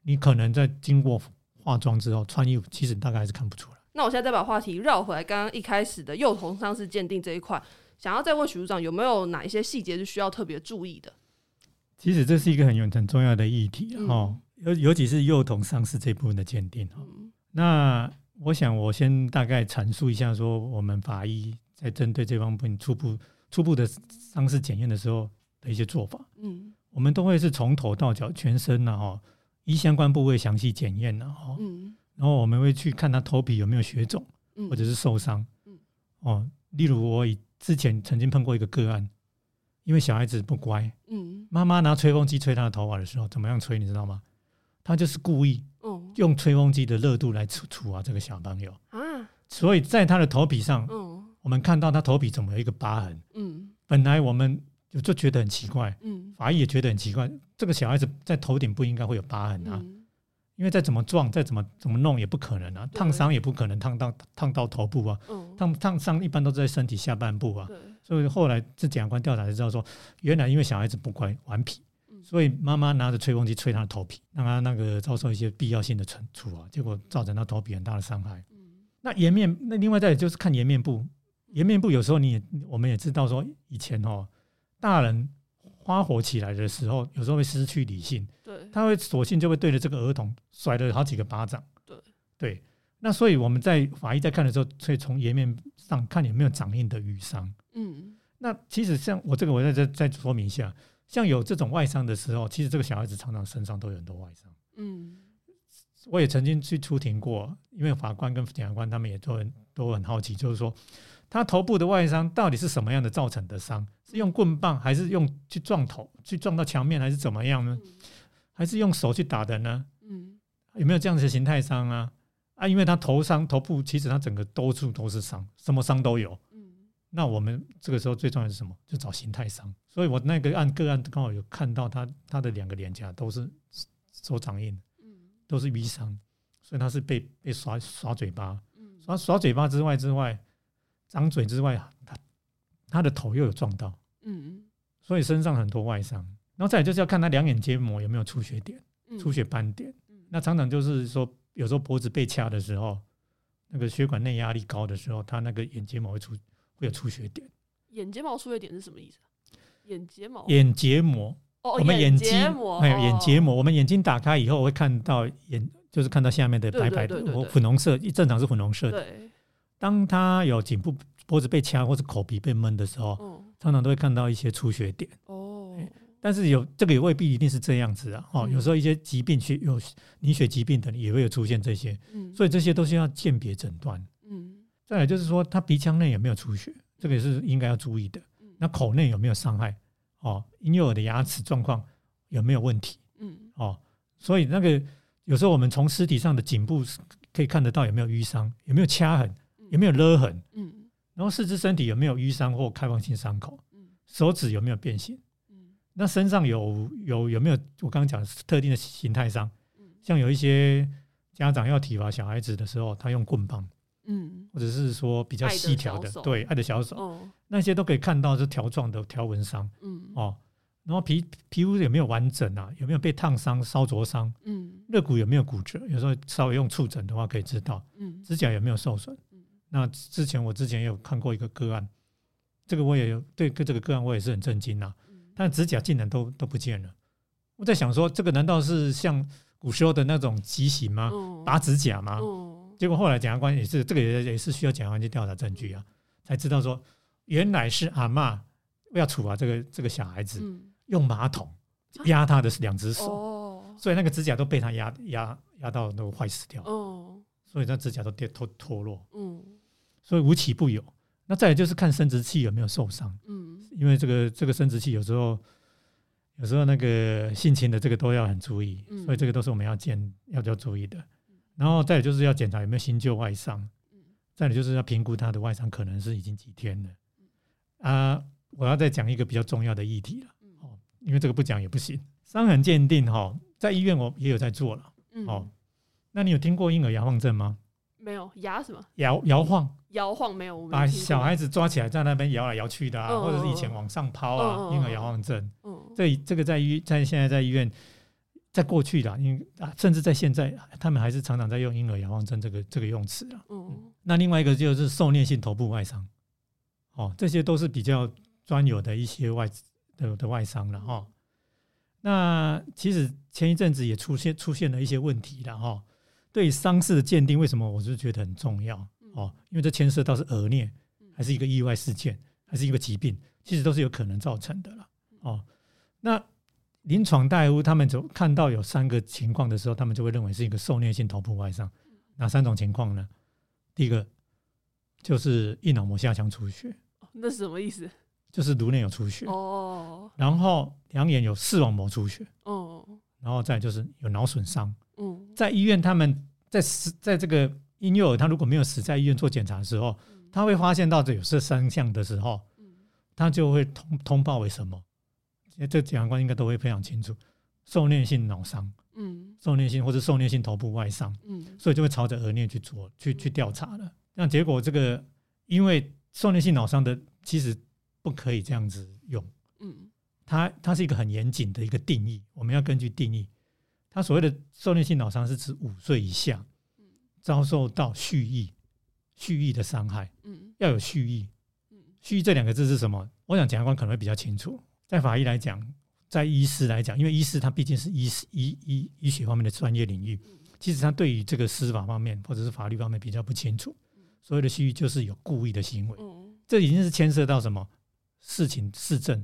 你可能在经过化妆之后穿衣服，其实大概还是看不出来。那我现在再把话题绕回来，刚刚一开始的幼童伤势鉴定这一块，想要再问许组长有没有哪一些细节是需要特别注意的？其实这是一个很有很重要的议题哈，尤尤其是幼童伤势这部分的鉴定哈，那。我想，我先大概阐述一下，说我们法医在针对这方面初步初步的伤势检验的时候的一些做法。嗯，我们都会是从头到脚全身呢，哈，依相关部位详细检验呢，哈。嗯。然后我们会去看他头皮有没有血肿，或者是受伤。嗯。哦，例如我以之前曾经碰过一个个案，因为小孩子不乖，嗯，妈妈拿吹风机吹他的头发的时候，怎么样吹，你知道吗？他就是故意。用吹风机的热度来除除啊，这个小朋友。啊，所以在他的头皮上，嗯，我们看到他头皮怎么有一个疤痕，嗯，本来我们就就觉得很奇怪，嗯，法医也觉得很奇怪，这个小孩子在头顶不应该会有疤痕啊，因为再怎么撞，再怎么怎么弄也不可能啊，烫伤也不可能烫到烫到头部啊，烫烫伤一般都在身体下半部啊，所以后来这检察官调查才知道说，原来因为小孩子不乖顽皮。所以妈妈拿着吹风机吹他的头皮，让他那个遭受一些必要性的惩处啊，结果造成他头皮很大的伤害。那颜面，那另外再就是看颜面部，颜面部有时候你也我们也知道说，以前哦，大人发火起来的时候，有时候会失去理性，对，他会索性就会对着这个儿童甩了好几个巴掌，对对。那所以我们在法医在看的时候，会从颜面上看有没有掌印的瘀伤。嗯，那其实像我这个，我在这再说明一下。像有这种外伤的时候，其实这个小孩子常常身上都有很多外伤。嗯，我也曾经去出庭过，因为法官跟检察官他们也都很都很好奇，就是说他头部的外伤到底是什么样的造成的伤？是用棍棒，还是用去撞头，去撞到墙面，还是怎么样呢？还是用手去打的呢？嗯，有没有这样子的形态伤啊？啊，因为他头伤头部其实他整个多处都是伤，什么伤都有。那我们这个时候最重要是什么？就找形态伤。所以我那个案个案刚好有看到他他的两个脸颊都是手掌印，嗯，都是淤伤，所以他是被被耍耍嘴巴，嗯，耍耍嘴巴之外之外，张嘴之外，他他的头又有撞到，嗯，所以身上很多外伤。然后再就是要看他两眼结膜有没有出血点、出血斑点。那常常就是说，有时候脖子被掐的时候，那个血管内压力高的时候，他那个眼睫毛会出。会有出血点，眼睫毛出血点是什么意思？眼睫毛、眼结膜，哦，我们眼睛还有眼结膜，我们眼睛打开以后会看到眼，就是看到下面的白白的我粉红色，正常是粉红色的。当他有颈部脖子被掐或者口鼻被闷的时候，常常都会看到一些出血点。哦，但是有这个也未必一定是这样子啊。哦，有时候一些疾病血有凝血疾病等也会有出现这些，嗯，所以这些都是要鉴别诊断。嗯再来就是说，他鼻腔内有没有出血，这个也是应该要注意的。那口内有没有伤害？哦，婴幼儿的牙齿状况有没有问题？嗯，哦，所以那个有时候我们从尸体上的颈部可以看得到有没有淤伤，有没有掐痕，有没有勒痕？嗯，然后四肢身体有没有淤伤或开放性伤口？嗯，手指有没有变形？嗯，那身上有有有没有我刚刚讲特定的形态伤？嗯，像有一些家长要体罚小孩子的时候，他用棍棒。嗯，或者是说比较细条的，对，爱的小手，那些都可以看到是条状的条纹伤，嗯，哦，然后皮皮肤有没有完整啊？有没有被烫伤、烧灼伤？嗯，肋骨有没有骨折？有时候稍微用触诊的话可以知道，嗯，指甲有没有受损？嗯，那之前我之前有看过一个个案，这个我也有对跟这个个案我也是很震惊呐。但指甲竟然都都不见了，我在想说，这个难道是像古时候的那种畸形吗？拔指甲吗？结果后来检察官也是这个也也是需要检察官去调查证据啊，才知道说原来是阿妈要处罚这个这个小孩子，用马桶压他的两只手，所以那个指甲都被他压压压到都坏死掉，所以那指甲都跌脱脱落，嗯，所以无奇不有。那再来就是看生殖器有没有受伤，嗯，因为这个这个生殖器有时候有时候那个性侵的这个都要很注意，所以这个都是我们要检要要注意的。然后再就是要检查有没有新旧外伤，再来就是要评估他的外伤可能是已经几天了。啊，我要再讲一个比较重要的议题了，哦，因为这个不讲也不行。伤痕鉴定哈，在医院我也有在做了，哦，那你有听过婴儿摇晃症吗？没有摇什么？摇摇晃。摇晃没有，把小孩子抓起来在那边摇来摇去的啊，或者是以前往上抛啊，婴儿摇晃症。嗯，这这个在医在现在在医院，在过去的，因啊，甚至在现在，他们还是常常在用婴儿摇晃症这个这个用词啊。嗯，那另外一个就是受虐性头部外伤，哦，这些都是比较专有的一些外的的外伤了哈。那其实前一阵子也出现出现了一些问题了哈。对伤势的鉴定，为什么我就觉得很重要？哦，因为这牵涉到是额颞，还是一个意外事件，还是一个疾病，其实都是有可能造成的了。哦，那临床大夫他们就看到有三个情况的时候，他们就会认为是一个受虐性头部外伤。哪三种情况呢？第一个就是硬脑膜下腔出血，那是什么意思？就是颅内有出血哦。然后两眼有视网膜出血哦。然后再就是有脑损伤。嗯，在医院他们在死在这个。婴幼儿他如果没有死在医院做检查的时候，他会发现到这有这三项的时候，他就会通通报为什么？这检察官应该都会非常清楚，受虐性脑伤，嗯，受虐性或者受虐性头部外伤，嗯，所以就会朝着讹虐去做，去去调查了。那结果这个因为受虐性脑伤的其实不可以这样子用，嗯，它它是一个很严谨的一个定义，我们要根据定义，它所谓的受虐性脑伤是指五岁以下。遭受到蓄意、蓄意的伤害，嗯，要有蓄意，嗯，蓄意这两个字是什么？我想检察官可能会比较清楚。在法医来讲，在医师来讲，因为医师他毕竟是医医医医学方面的专业领域，其实他对于这个司法方面或者是法律方面比较不清楚。所谓的蓄意就是有故意的行为，这已经是牵涉到什么事情事证，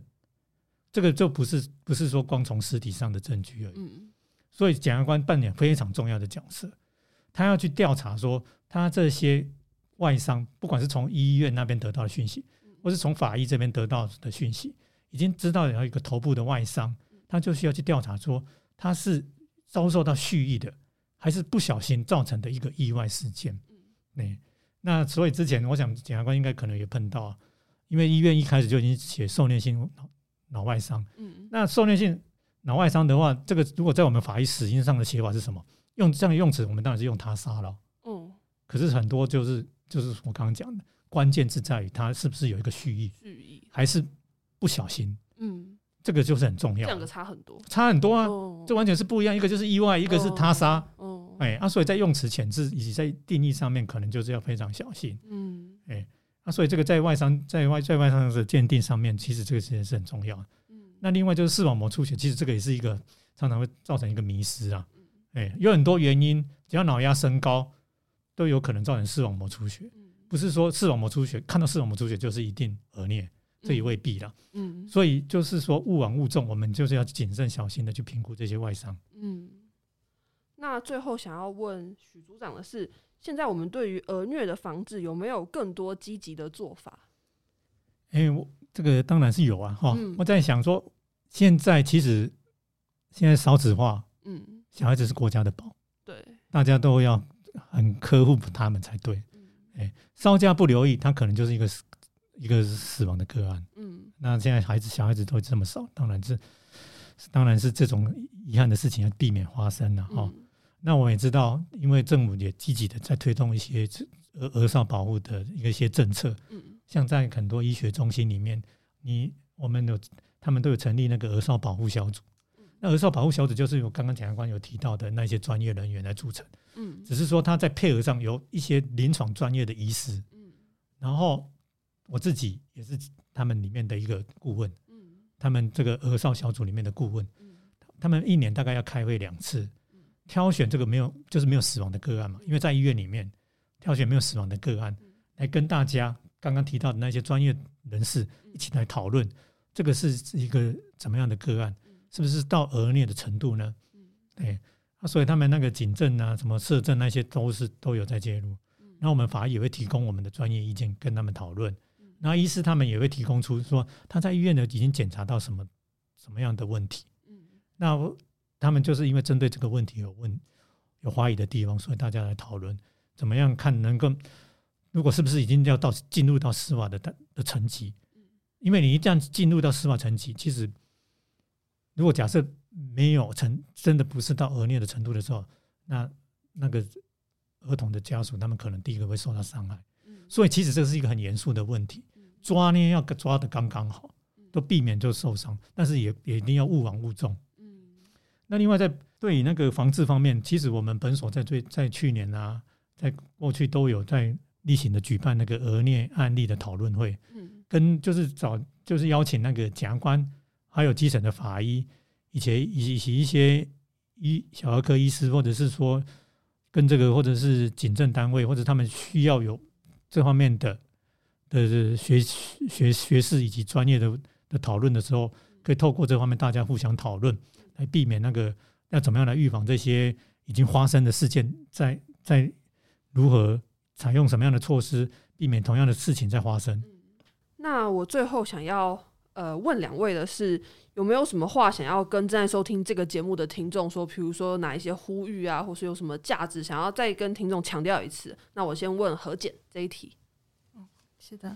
这个就不是不是说光从尸体上的证据而已。所以检察官扮演非常重要的角色。他要去调查说，他这些外伤，不管是从医院那边得到的讯息，或是从法医这边得到的讯息，已经知道有一个头部的外伤，他就需要去调查说，他是遭受到蓄意的，还是不小心造成的一个意外事件。嗯，那所以之前我想检察官应该可能也碰到，因为医院一开始就已经写受虐性脑脑外伤。嗯，那受虐性脑外伤的话，这个如果在我们法医死因上的写法是什么？用这样的用词，我们当然是用他杀了。嗯，可是很多就是就是我刚刚讲的，关键是在于他是不是有一个蓄意，蓄意还是不小心。嗯，这个就是很重要。两个差很多，差很多啊！这完全是不一样，一个就是意外，一个是他杀。哦，哎，啊，所以在用词遣字以及在定义上面，可能就是要非常小心。嗯，哎，啊，所以这个在外伤在外在外伤的鉴定上面，其实这个事情是很重要的。嗯，那另外就是视网膜出血，其实这个也是一个常常会造成一个迷失啊。哎，有很多原因，只要脑压升高，都有可能造成视网膜出血。不是说视网膜出血，看到视网膜出血就是一定恶虐，这也未必了。嗯，所以就是说勿往勿重，我们就是要谨慎小心的去评估这些外伤。嗯，那最后想要问许组长的是，现在我们对于讹虐的防治有没有更多积极的做法？哎，我这个当然是有啊。哈，我在想说，现在其实现在少子化，嗯。小孩子是国家的宝，对，大家都要很呵护他们才对。哎，稍加不留意，他可能就是一个一个死亡的个案。嗯，那现在孩子小孩子都这么少，当然是当然是这种遗憾的事情要避免发生了哈。那我们也知道，因为政府也积极的在推动一些儿儿少保护的一些政策。嗯，像在很多医学中心里面，你我们有他们都有成立那个儿少保护小组。那儿少保护小组就是有刚刚检察官有提到的那些专业人员来组成，嗯，只是说他在配合上有一些临床专业的医师，嗯，然后我自己也是他们里面的一个顾问，他们这个儿少小组里面的顾问，他们一年大概要开会两次，挑选这个没有就是没有死亡的个案嘛，因为在医院里面挑选没有死亡的个案，来跟大家刚刚提到的那些专业人士一起来讨论，这个是一个怎么样的个案，是不是到恶劣的程度呢？对，啊，所以他们那个警政啊，什么摄政那些都是都有在介入，那我们法医也会提供我们的专业意见跟他们讨论。那医师他们也会提供出说他在医院呢已经检查到什么什么样的问题，嗯，那他们就是因为针对这个问题有问有怀疑的地方，所以大家来讨论怎么样看能够，如果是不是已经要到进入到司法的的层级，因为你一旦进入到司法层级，其实如果假设没有成真的不是到恶劣的程度的时候，那那个儿童的家属他们可能第一个会受到伤害。所以其实这是一个很严肃的问题，抓呢要抓的刚刚好，都避免就受伤，但是也也一定要勿往勿重。嗯，那另外在对于那个防治方面，其实我们本所在最在去年啊，在过去都有在例行的举办那个额虐案例的讨论会，嗯，跟就是找就是邀请那个检察官，还有基层的法医，以前以及一些医小儿科医师，或者是说跟这个或者是警政单位，或者他们需要有。这方面的的学学学士以及专业的的讨论的时候，可以透过这方面大家互相讨论，来避免那个要怎么样来预防这些已经发生的事件，在在如何采用什么样的措施，避免同样的事情再发生。那我最后想要呃问两位的是，有没有什么话想要跟正在收听这个节目的听众说？比如说哪一些呼吁啊，或是有什么价值想要再跟听众强调一次？那我先问何简。这一题，嗯，是的，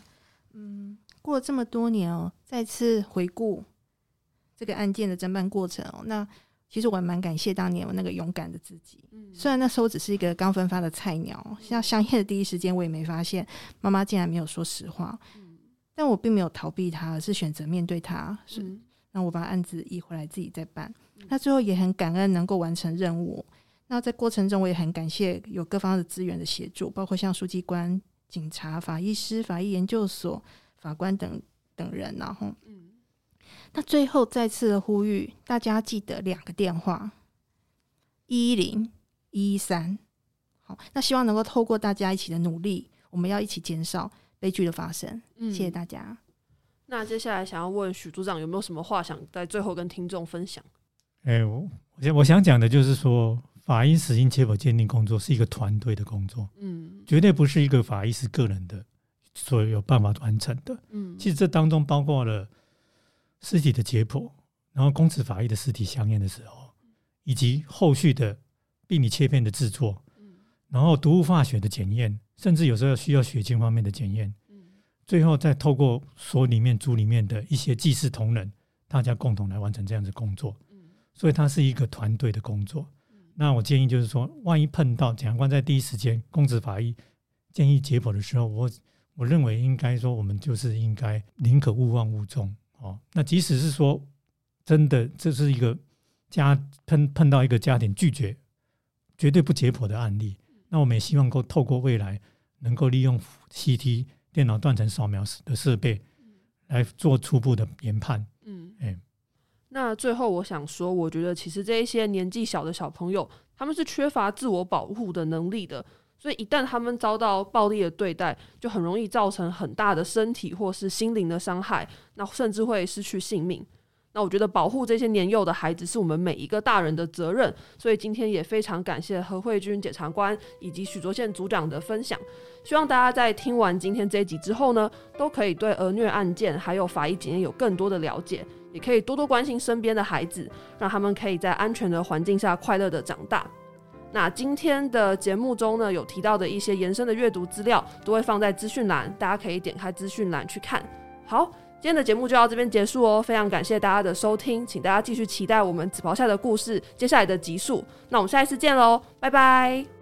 嗯，过了这么多年哦，再次回顾这个案件的侦办过程哦，那其实我还蛮感谢当年我那个勇敢的自己。嗯，虽然那时候只是一个刚分发的菜鸟，像香叶的第一时间我也没发现妈妈竟然没有说实话，嗯，但我并没有逃避他，而是选择面对他，是让我把案子移回来自己再办。那最后也很感恩能够完成任务。那在过程中我也很感谢有各方的资源的协助，包括像书记官。警察、法医师、法医研究所、法官等等人，然后，嗯，那最后再次的呼吁大家记得两个电话：一一零一一三。好，那希望能够透过大家一起的努力，我们要一起减少悲剧的发生。嗯谢谢大家。那接下来想要问许组长有没有什么话想在最后跟听众分享？哎，我我我想讲的就是说。法医死因切否鉴定工作是一个团队的工作，嗯，绝对不是一个法医是个人的所有办法完成的，嗯，其实这当中包括了尸体的解剖，然后公子法医的尸体相验的时候，以及后续的病理切片的制作，嗯，然后毒物化学的检验，甚至有时候需要血清方面的检验，嗯，最后再透过所里面组里面的一些技师同仁，大家共同来完成这样子工作，嗯，所以它是一个团队的工作。那我建议就是说，万一碰到检察官在第一时间公子法医建议解剖的时候，我我认为应该说，我们就是应该宁可勿忘勿重哦。那即使是说真的这是一个家碰碰到一个家庭拒绝绝对不解剖的案例，那我们也希望够透过未来能够利用 CT 电脑断层扫描的设备来做初步的研判。嗯，哎。那最后我想说，我觉得其实这一些年纪小的小朋友，他们是缺乏自我保护的能力的，所以一旦他们遭到暴力的对待，就很容易造成很大的身体或是心灵的伤害，那甚至会失去性命。那我觉得保护这些年幼的孩子是我们每一个大人的责任，所以今天也非常感谢何慧君检察官以及许卓宪组长的分享。希望大家在听完今天这一集之后呢，都可以对儿虐案件还有法医检验有更多的了解。也可以多多关心身边的孩子，让他们可以在安全的环境下快乐的长大。那今天的节目中呢，有提到的一些延伸的阅读资料，都会放在资讯栏，大家可以点开资讯栏去看。好，今天的节目就到这边结束哦，非常感谢大家的收听，请大家继续期待我们紫袍下的故事接下来的集数。那我们下一次见喽，拜拜。